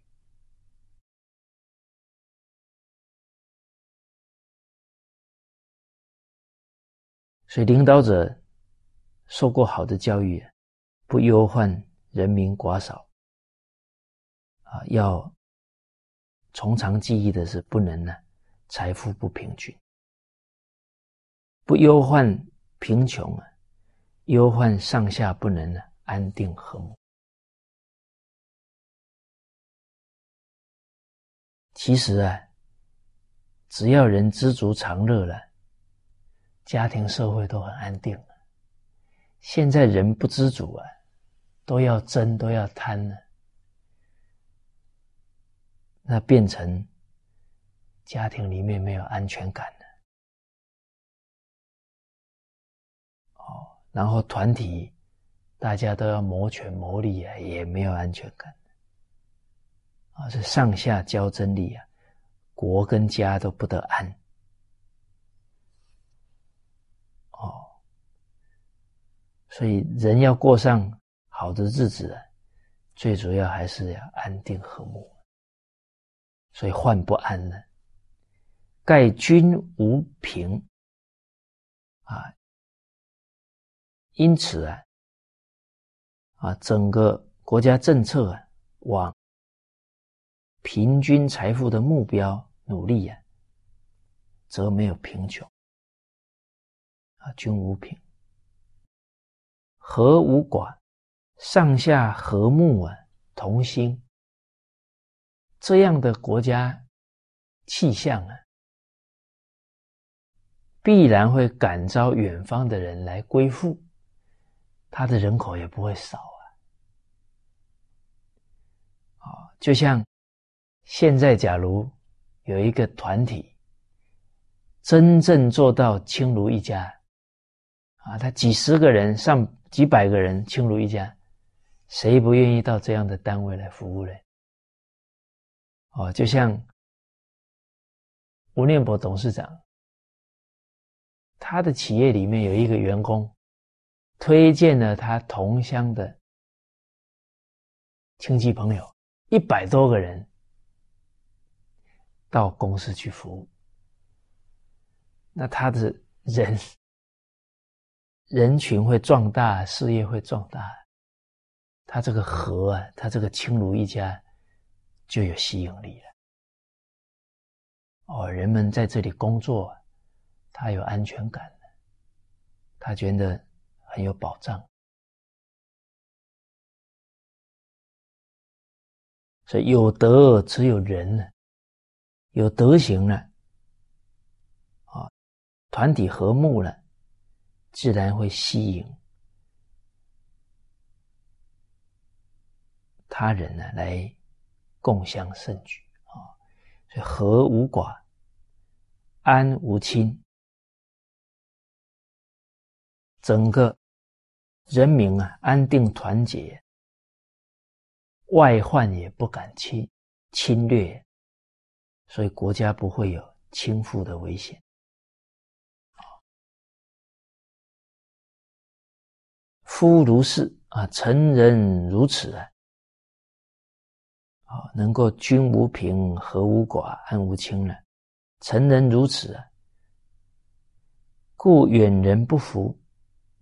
所以领导者。受过好的教育，不忧患人民寡少，啊，要从长计议的是不能呢财富不平均，不忧患贫穷啊，忧患上下不能呢安定和睦。其实啊，只要人知足常乐了，家庭社会都很安定。现在人不知足啊，都要争，都要贪呢，那变成家庭里面没有安全感了。哦，然后团体大家都要谋权谋利啊，也没有安全感。啊，是上下交争利啊，国跟家都不得安。哦所以，人要过上好的日子，最主要还是要安定和睦。所以患不安呢？盖君无平啊，因此啊，啊，整个国家政策啊，往平均财富的目标努力呀，则没有贫穷啊，均无贫，和无寡，上下和睦啊，同心，这样的国家气象啊，必然会感召远方的人来归附，他的人口也不会少啊。啊。就像现在，假如有一个团体真正做到亲如一家，啊，他几十个人、上几百个人亲如一家，谁不愿意到这样的单位来服务呢？哦，就像吴念博董事长，他的企业里面有一个员工推荐了他同乡的亲戚朋友。一百多个人到公司去服务，那他的人人群会壮大，事业会壮大，他这个和啊，他这个亲如一家就有吸引力了。哦，人们在这里工作，他有安全感他觉得很有保障。所以有德只有人呢，有德行了，啊，团体和睦了，自然会吸引他人呢来共襄盛举啊。所以和无寡，安无亲，整个人民啊安定团结。外患也不敢侵侵略，所以国家不会有倾覆的危险。夫如是啊，成人如此啊，啊，能够君无贫，和无寡，安无亲了。成人如此啊，故远人不服，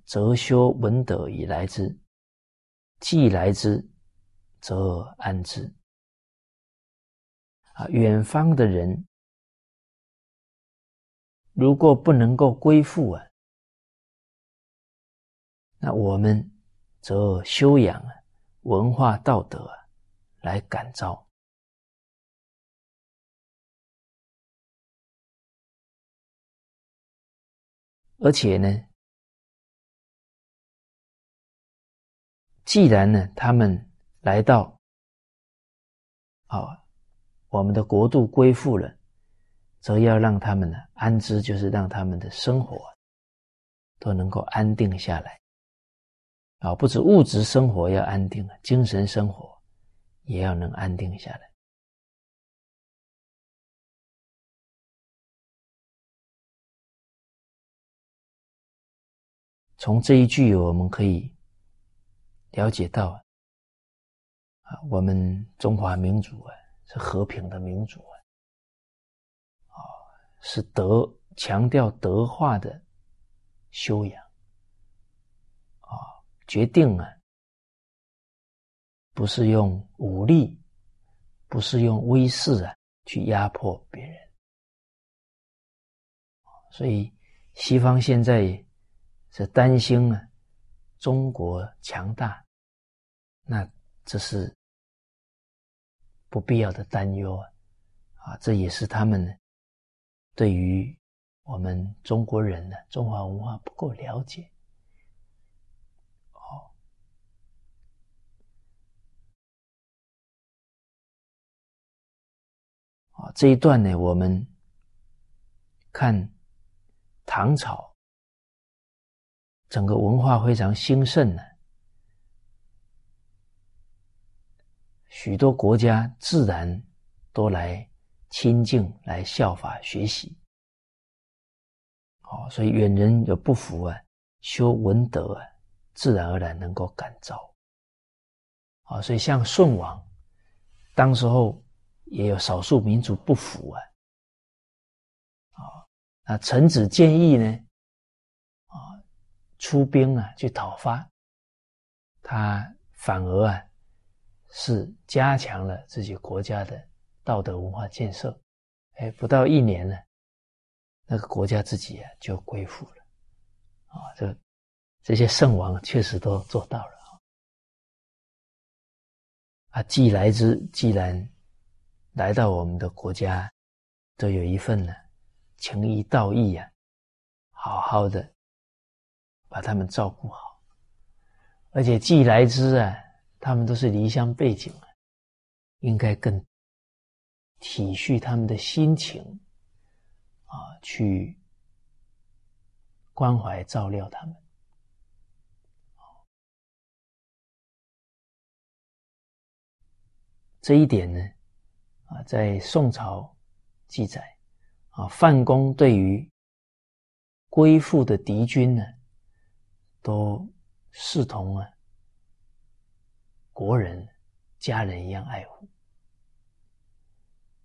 则修文德以来之，既来之。则安之。啊，远方的人如果不能够归附啊，那我们则修养啊，文化道德啊，来感召。而且呢，既然呢，他们。来到，啊，我们的国度归附了，则要让他们呢安之，就是让他们的生活都能够安定下来。啊，不止物质生活要安定啊，精神生活也要能安定下来。从这一句，我们可以了解到啊。我们中华民族啊，是和平的民主啊，啊，是德强调德化的修养啊，决定啊，不是用武力，不是用威势啊去压迫别人，所以西方现在是担心啊，中国强大，那这是。不必要的担忧啊，啊，这也是他们对于我们中国人呢，中华文化不够了解。哦，啊，这一段呢，我们看唐朝整个文化非常兴盛呢。许多国家自然都来亲近、来效法学习。好，所以远人有不服啊，修文德啊，自然而然能够感召。好，所以像舜王，当时候也有少数民族不服啊。啊，那臣子建议呢，啊，出兵啊去讨伐，他反而啊。是加强了自己国家的道德文化建设。哎，不到一年呢，那个国家自己啊就归附了。啊，这这些圣王确实都做到了啊。啊，既来之，既然来到我们的国家，都有一份呢情谊道义啊，好好的把他们照顾好。而且既来之啊，他们都是离乡背景啊，应该更体恤他们的心情啊，去。关怀照料他们，这一点呢，啊，在宋朝记载，啊，范公对于归附的敌军呢，都视同啊国人、家人一样爱护，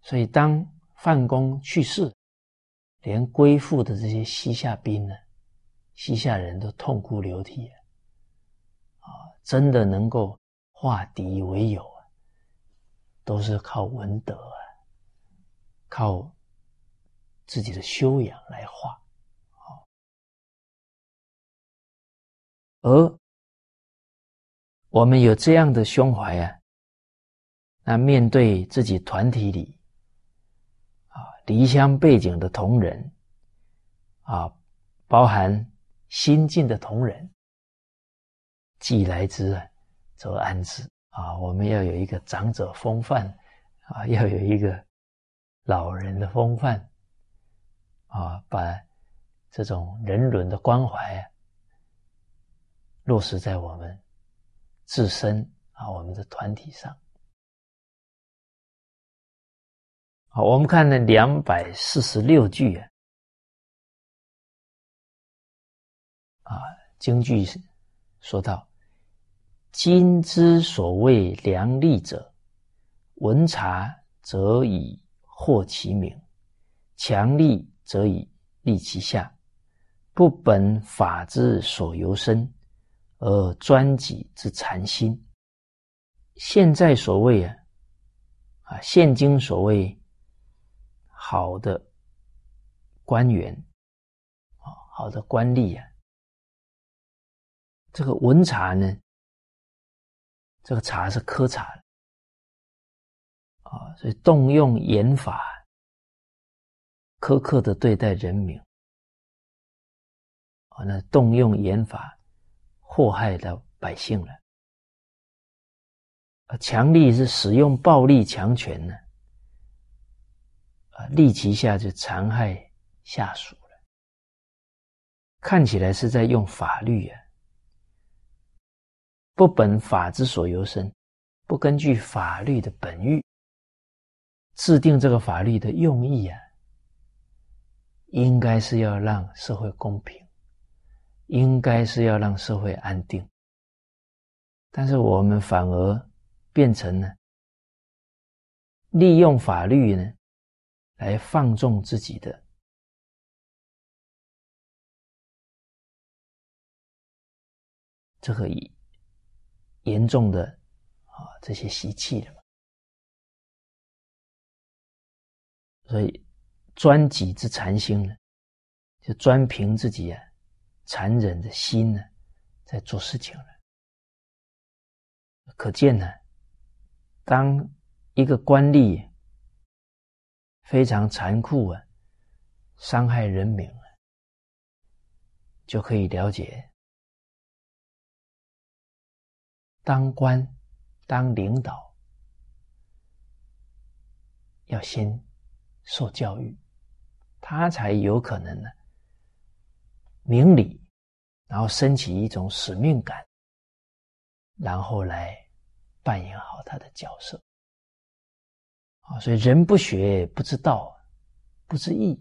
所以当范公去世，连归附的这些西夏兵呢。西夏人都痛哭流涕啊！真的能够化敌为友啊，都是靠文德啊，靠自己的修养来化啊。而我们有这样的胸怀啊，那面对自己团体里啊离乡背景的同仁啊，包含。新进的同仁，既来之，则安之啊！我们要有一个长者风范啊，要有一个老人的风范啊，把这种人伦的关怀啊落实在我们自身啊，我们的团体上。好，我们看那两百四十六句啊。啊，京剧说道：“今之所谓良利者，闻察则以获其名，强力则以利其下，不本法之所由身，而专己之禅心。现在所谓啊，啊，现今所谓好的官员啊，好的官吏啊。”这个文茶呢，这个茶是科茶啊，所以动用严法，苛刻的对待人民啊，那动用严法祸害到百姓了。啊，强力是使用暴力强权呢。啊，利其下就残害下属了，看起来是在用法律呀。不本法之所由生，不根据法律的本欲制定这个法律的用意啊，应该是要让社会公平，应该是要让社会安定。但是我们反而变成了利用法律呢，来放纵自己的这个以。严重的啊，这些习气了嘛，所以专己之残心呢，就专凭自己啊残忍的心呢，在做事情了。可见呢，当一个官吏非常残酷啊，伤害人民啊，就可以了解。当官、当领导，要先受教育，他才有可能呢明理，然后升起一种使命感，然后来扮演好他的角色。啊，所以人不学不知道，不知义。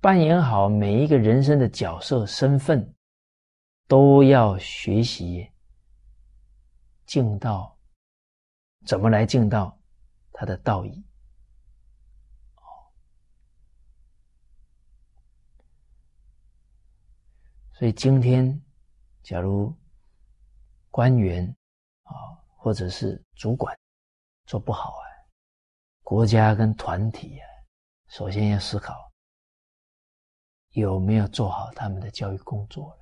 扮演好每一个人生的角色身份，都要学习。敬道怎么来敬道？他的道义所以今天假如官员啊，或者是主管做不好啊，国家跟团体啊，首先要思考有没有做好他们的教育工作了。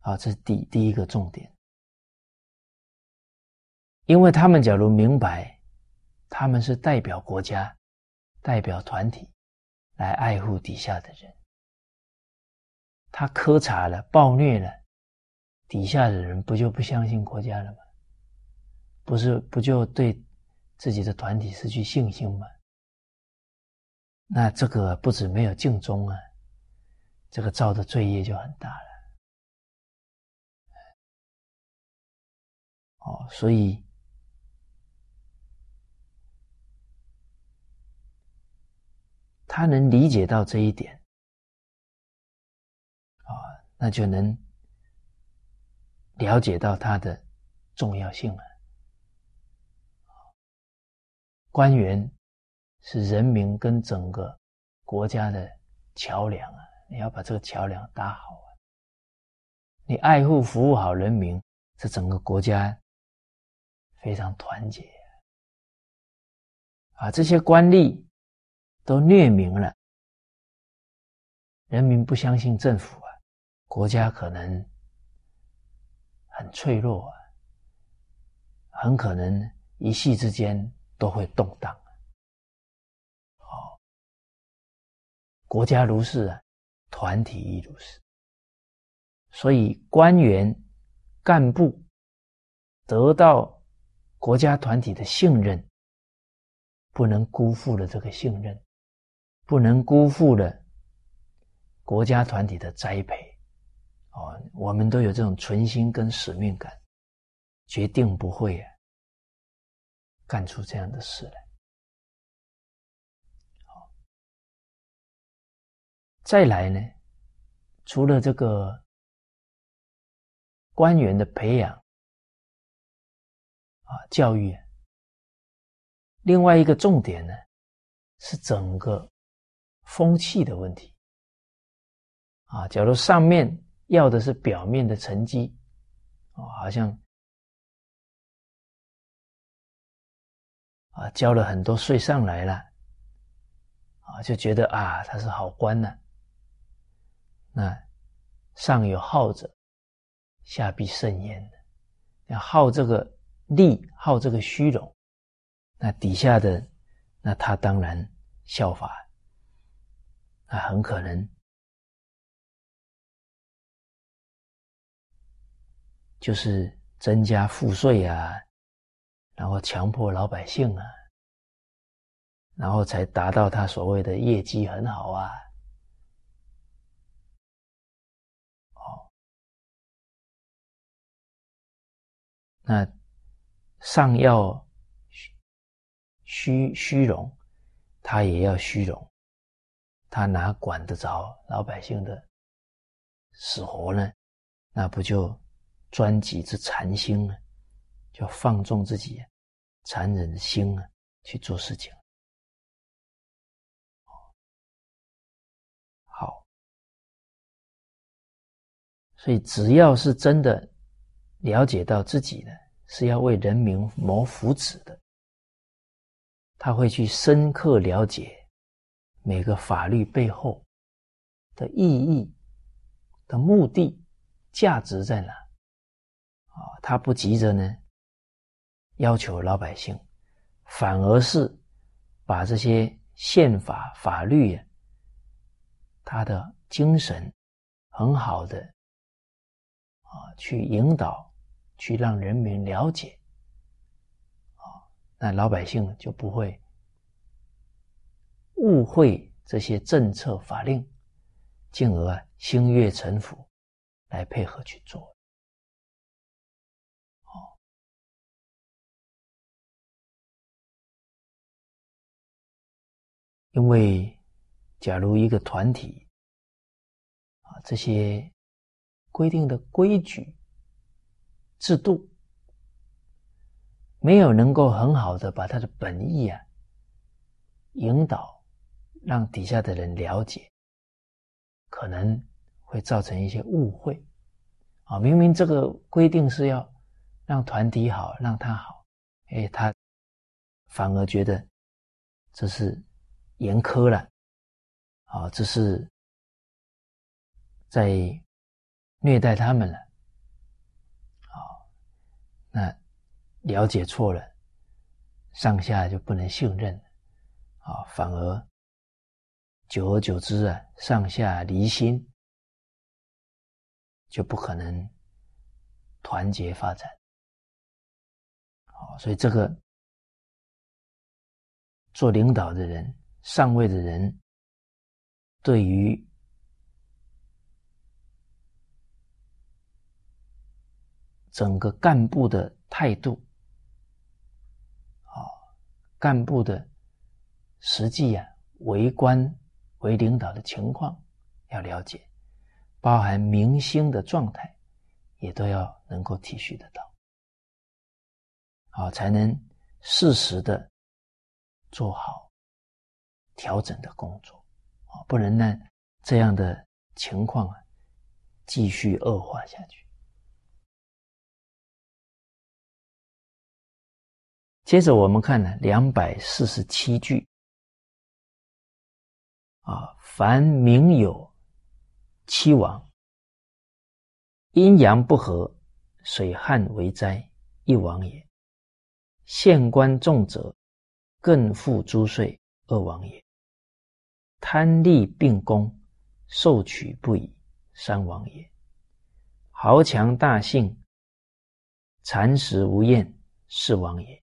好，这是第第一个重点，因为他们假如明白他们是代表国家、代表团体来爱护底下的人。他苛察了、暴虐了，底下的人不就不相信国家了吗？不是不就对自己的团体失去信心吗？那这个不止没有尽忠啊，这个造的罪业就很大了。哦，所以他能理解到这一点。啊那就能了解到它的重要性了。官员是人民跟整个国家的桥梁啊，你要把这个桥梁搭好啊。你爱护服务好人民，这整个国家非常团结啊。这些官吏都虐民了，人民不相信政府啊。国家可能很脆弱啊，很可能一夕之间都会动荡。哦，国家如是啊，团体亦如是。所以官员、干部得到国家团体的信任，不能辜负了这个信任，不能辜负了国家团体的栽培。哦，我们都有这种存心跟使命感，决定不会啊干出这样的事来。好，再来呢，除了这个官员的培养啊教育，另外一个重点呢是整个风气的问题啊。假如上面。要的是表面的成绩，哦，好像啊交了很多税上来了，啊就觉得啊他是好官呢。那上有好者，下必甚焉。要好这个利，好这个虚荣，那底下的那他当然效法，那很可能。就是增加赋税啊，然后强迫老百姓啊，然后才达到他所谓的业绩很好啊。哦，那上要虚虚荣，他也要虚荣，他哪管得着老百姓的死活呢？那不就？专己之残心啊，就放纵自己残忍的心啊去做事情。好，所以只要是真的了解到自己呢是要为人民谋福祉的，他会去深刻了解每个法律背后的意义、的目的、价值在哪。啊，他不急着呢，要求老百姓，反而是把这些宪法法律啊，他的精神很好的啊，去引导，去让人民了解，啊，那老百姓就不会误会这些政策法令，进而啊心悦诚服来配合去做。因为，假如一个团体啊，这些规定的规矩、制度没有能够很好的把他的本意啊引导，让底下的人了解，可能会造成一些误会。啊，明明这个规定是要让团体好，让他好，哎，他反而觉得这是严苛了，啊，这是在虐待他们了，啊，那了解错了，上下就不能信任，啊，反而久而久之啊，上下离心。就不可能团结发展，好，所以这个做领导的人、上位的人，对于整个干部的态度，啊，干部的实际啊，为官为领导的情况要了解。包含明星的状态，也都要能够体恤得到，好才能适时的做好调整的工作，啊，不能让这样的情况啊继续恶化下去。接着我们看呢，两百四十七句，啊，凡名有。七王，阴阳不和，水旱为灾，一王也；县官重者，更负诸税，二王也；贪利并功，受取不已，三王也；豪强大姓，蚕食无厌，四王也；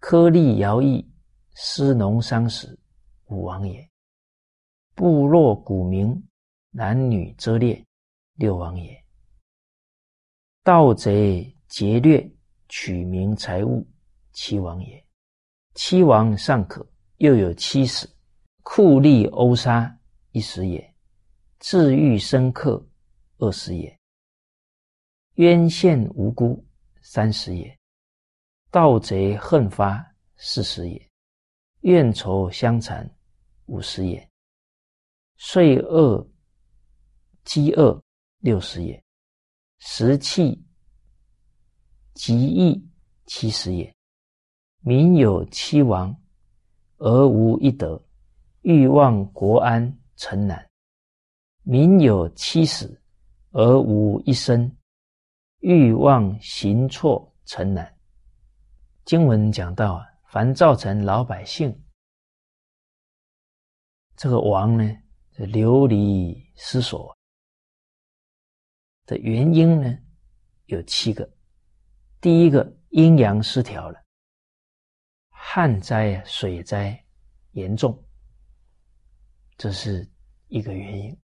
苛利徭役，失农伤死，五王也；部落古名。男女遮猎，六王也；盗贼劫掠，取名财物，七王也；七王尚可，又有七死，酷吏殴杀，一时也；治欲深刻，二十也；冤陷无辜，三十也；盗贼恨发，四十也；怨仇相残，五十也；岁恶。饥饿六十也，食气极易七十也。民有七亡而无一德，欲望国安成难；民有七死而无一生，欲望行错成难。经文讲到啊，凡造成老百姓这个王呢，这流离失所。的原因呢，有七个。第一个，阴阳失调了，旱灾啊，水灾严重，这是一个原因。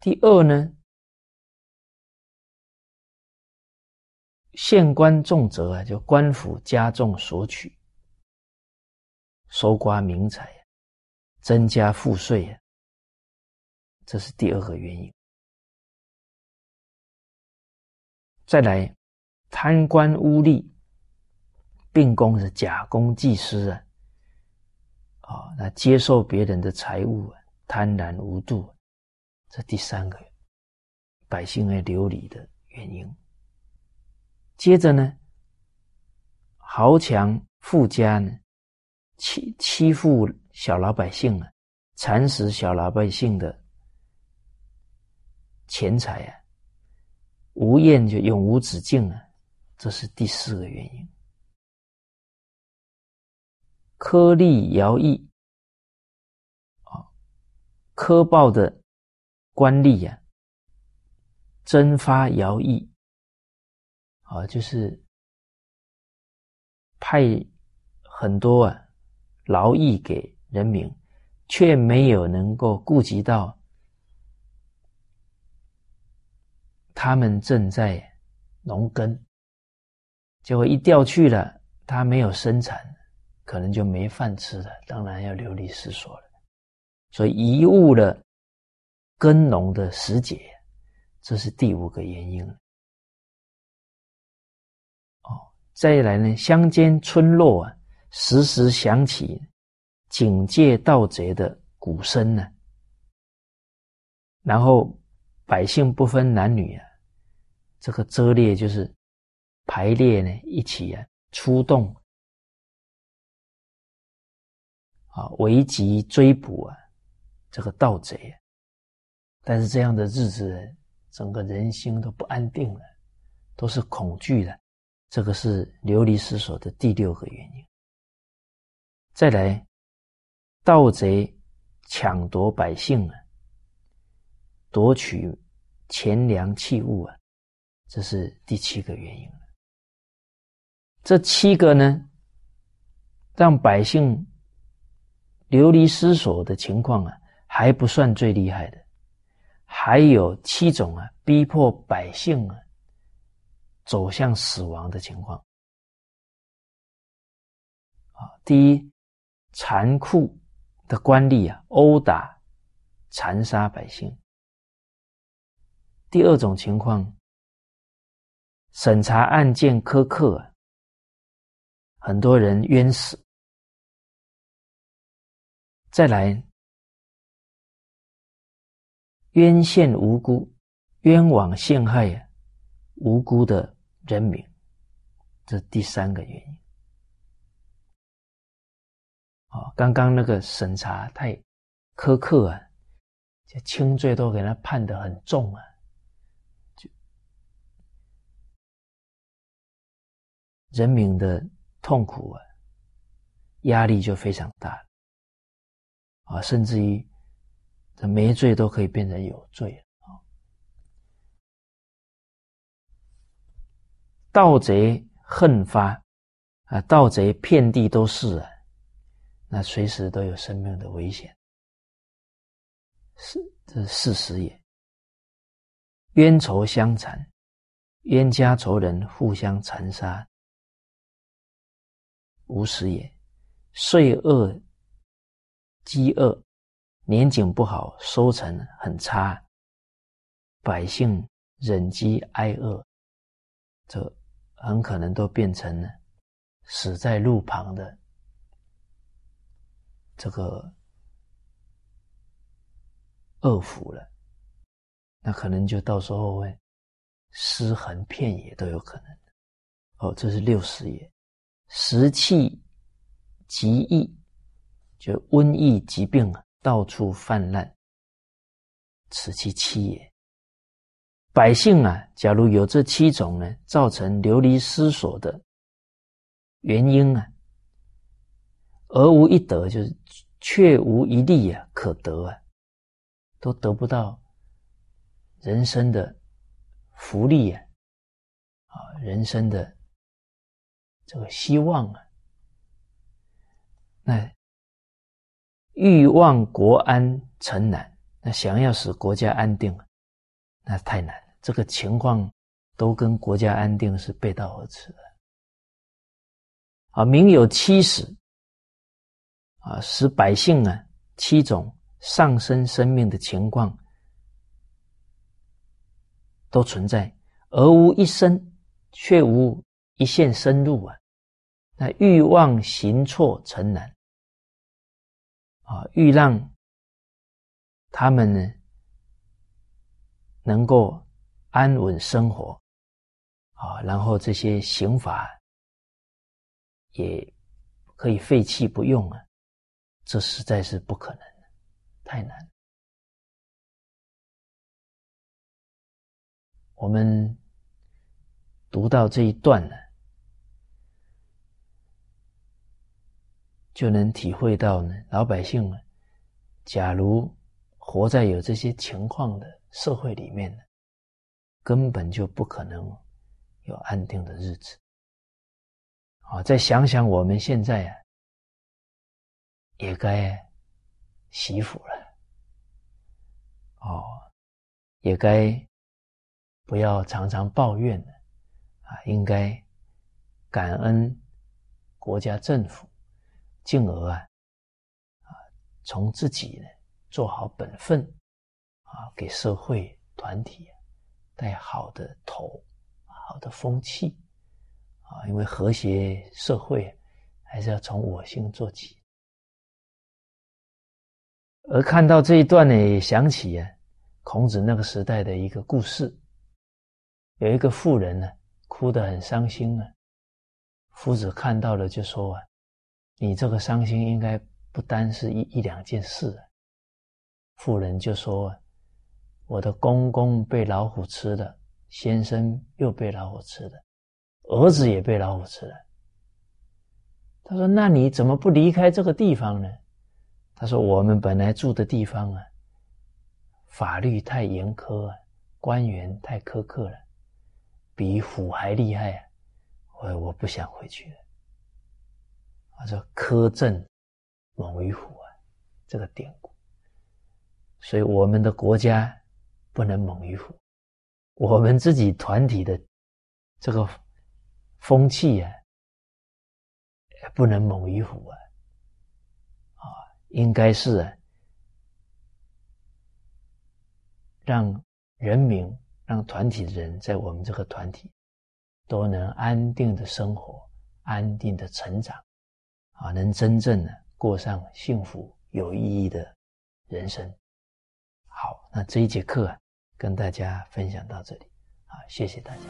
第二呢，县官重责啊，就官府加重索取，搜刮民财，增加赋税，这是第二个原因。再来，贪官污吏并公是假公济私啊，啊，那接受别人的财物，贪婪无度，这第三个百姓而流离的原因。接着呢，豪强富家呢，欺欺负小老百姓啊，蚕食小老百姓的钱财啊。无厌就永无止境啊，这是第四个原因。苛利徭役啊，苛暴的官吏呀，征发徭役啊，就是派很多啊劳役给人民，却没有能够顾及到。他们正在农耕，结果一调去了，他没有生产，可能就没饭吃了，当然要流离失所了。所以贻误了耕农的时节，这是第五个原因。哦，再来呢，乡间村落啊，时时响起警戒盗贼的鼓声呢，然后百姓不分男女啊，这个遮列就是排列呢，一起啊出动啊，围集追捕啊这个盗贼。但是这样的日子，整个人心都不安定了，都是恐惧的。这个是流离失所的第六个原因。再来，盗贼抢夺百姓啊，夺取钱粮器物啊，这是第七个原因。这七个呢，让百姓流离失所的情况啊，还不算最厉害的，还有七种啊，逼迫百姓啊。走向死亡的情况啊！第一，残酷的官吏啊，殴打、残杀百姓；第二种情况，审查案件苛刻，很多人冤死；再来，冤陷无辜、冤枉陷害啊，无辜的。人民，这第三个原因。哦，刚刚那个审查太苛刻啊，这轻罪都给他判的很重啊，就人民的痛苦啊，压力就非常大啊，甚至于这没罪都可以变成有罪啊盗贼恨发啊！盗贼遍地都是啊，那随时都有生命的危险，是这是事实也。冤仇相残，冤家仇人互相残杀，无时也。岁恶饥饿，年景不好，收成很差，百姓忍饥挨饿，这。很可能都变成了死在路旁的这个恶妇了，那可能就到时候会尸横遍野都有可能。哦，这是六十也，食气疾疫，就瘟疫疾病啊，到处泛滥，此其七也。百姓啊，假如有这七种呢，造成流离失所的原因啊，而无一得，就是却无一利啊可得啊，都得不到人生的福利啊，啊，人生的这个希望啊，那欲望国安成难，那想要使国家安定，那太难了。这个情况都跟国家安定是背道而驰的。啊，民有七死，啊，使百姓啊七种上升生命的情况都存在，而无一生，却无一线生路啊。那欲望行错成难，啊，欲让他们呢能够。安稳生活，啊，然后这些刑法也可以废弃不用啊，这实在是不可能，太难。我们读到这一段呢，就能体会到呢，老百姓呢，假如活在有这些情况的社会里面呢。根本就不可能有安定的日子。啊，再想想我们现在啊，也该惜福了。哦，也该不要常常抱怨了。啊，应该感恩国家政府，进而啊，啊，从自己呢做好本分，啊，给社会团体。带好的头，好的风气，啊，因为和谐社会还是要从我心做起。而看到这一段呢，也想起啊，孔子那个时代的一个故事。有一个妇人呢，哭得很伤心啊。夫子看到了就说啊：“你这个伤心应该不单是一一两件事啊。”妇人就说啊：“我的公公被老虎吃了，先生又被老虎吃了，儿子也被老虎吃了。”他说：“那你怎么不离开这个地方呢？”他说：“我们本来住的地方啊，法律太严苛啊，官员太苛刻了，比虎还厉害啊！我我不想回去了。”他说：“苛政猛于虎啊，这个典故。所以我们的国家不能猛于虎，我们自己团体的这个风气啊。”不能猛于虎啊！应该是让人民、让团体的人在我们这个团体都能安定的生活、安定的成长，啊，能真正的过上幸福有意义的人生。好，那这一节课啊，跟大家分享到这里，啊，谢谢大家。